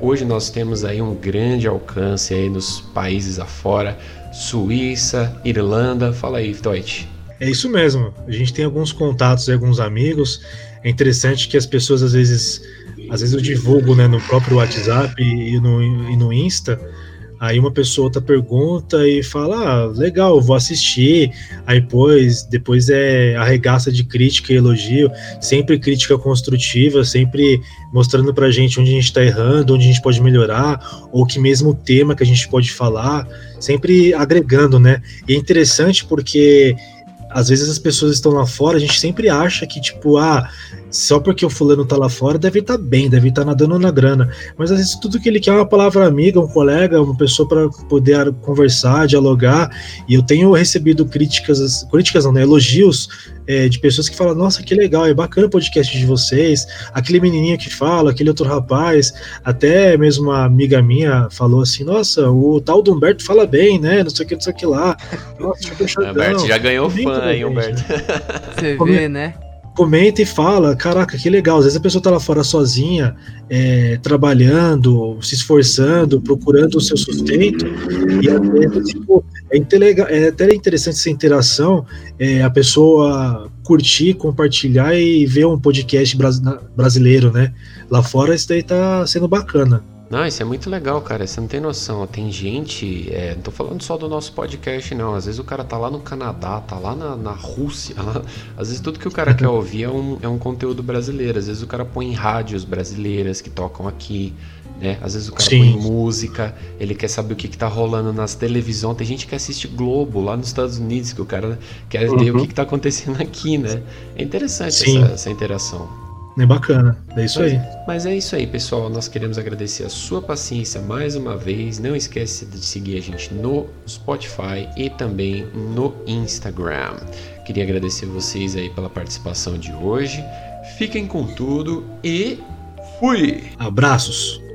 Hoje nós temos aí um grande alcance aí nos países afora, Suíça, Irlanda. Fala aí, Toit. É isso mesmo. A gente tem alguns contatos e alguns amigos. É interessante que as pessoas às vezes, às vezes eu divulgo né, no próprio WhatsApp e no, e no Insta. Aí uma pessoa outra pergunta e fala: ah, legal, vou assistir. Aí depois, depois é arregaça de crítica e elogio, sempre crítica construtiva, sempre mostrando pra gente onde a gente tá errando, onde a gente pode melhorar, ou que mesmo tema que a gente pode falar, sempre agregando, né? E é interessante porque às vezes as pessoas estão lá fora, a gente sempre acha que, tipo, ah, só porque o fulano tá lá fora, deve estar tá bem, deve estar tá nadando na grana. Mas às vezes tudo que ele quer é uma palavra amiga, um colega, uma pessoa para poder conversar, dialogar. E eu tenho recebido críticas, críticas não, né, elogios é, de pessoas que falam: Nossa, que legal, é bacana o podcast de vocês. Aquele menininho que fala, aquele outro rapaz, até mesmo uma amiga minha falou assim: Nossa, o tal do Humberto fala bem, né? Não sei o que, não sei o que lá. Nossa, Humberto já ganhou fã, hein, Humberto? Você vê, né? Comenta e fala, caraca, que legal. Às vezes a pessoa tá lá fora sozinha, é, trabalhando, se esforçando, procurando o seu sustento, e às vezes, tipo, é, é até interessante essa interação, é, a pessoa curtir, compartilhar e ver um podcast brasileiro, né? Lá fora isso daí tá sendo bacana. Não, isso é muito legal, cara. Você não tem noção. Tem gente. É, não tô falando só do nosso podcast, não. Às vezes o cara tá lá no Canadá, tá lá na, na Rússia. Lá... Às vezes tudo que o cara quer ouvir é um, é um conteúdo brasileiro. Às vezes o cara põe rádios brasileiras que tocam aqui. Né? Às vezes o cara Sim. põe música, ele quer saber o que, que tá rolando nas televisões. Tem gente que assiste Globo lá nos Estados Unidos, que o cara quer uhum. ver o que, que tá acontecendo aqui, né? É interessante essa, essa interação. É bacana, é isso mas, aí. Mas é isso aí, pessoal. Nós queremos agradecer a sua paciência mais uma vez. Não esquece de seguir a gente no Spotify e também no Instagram. Queria agradecer vocês aí pela participação de hoje. Fiquem com tudo e fui! Abraços!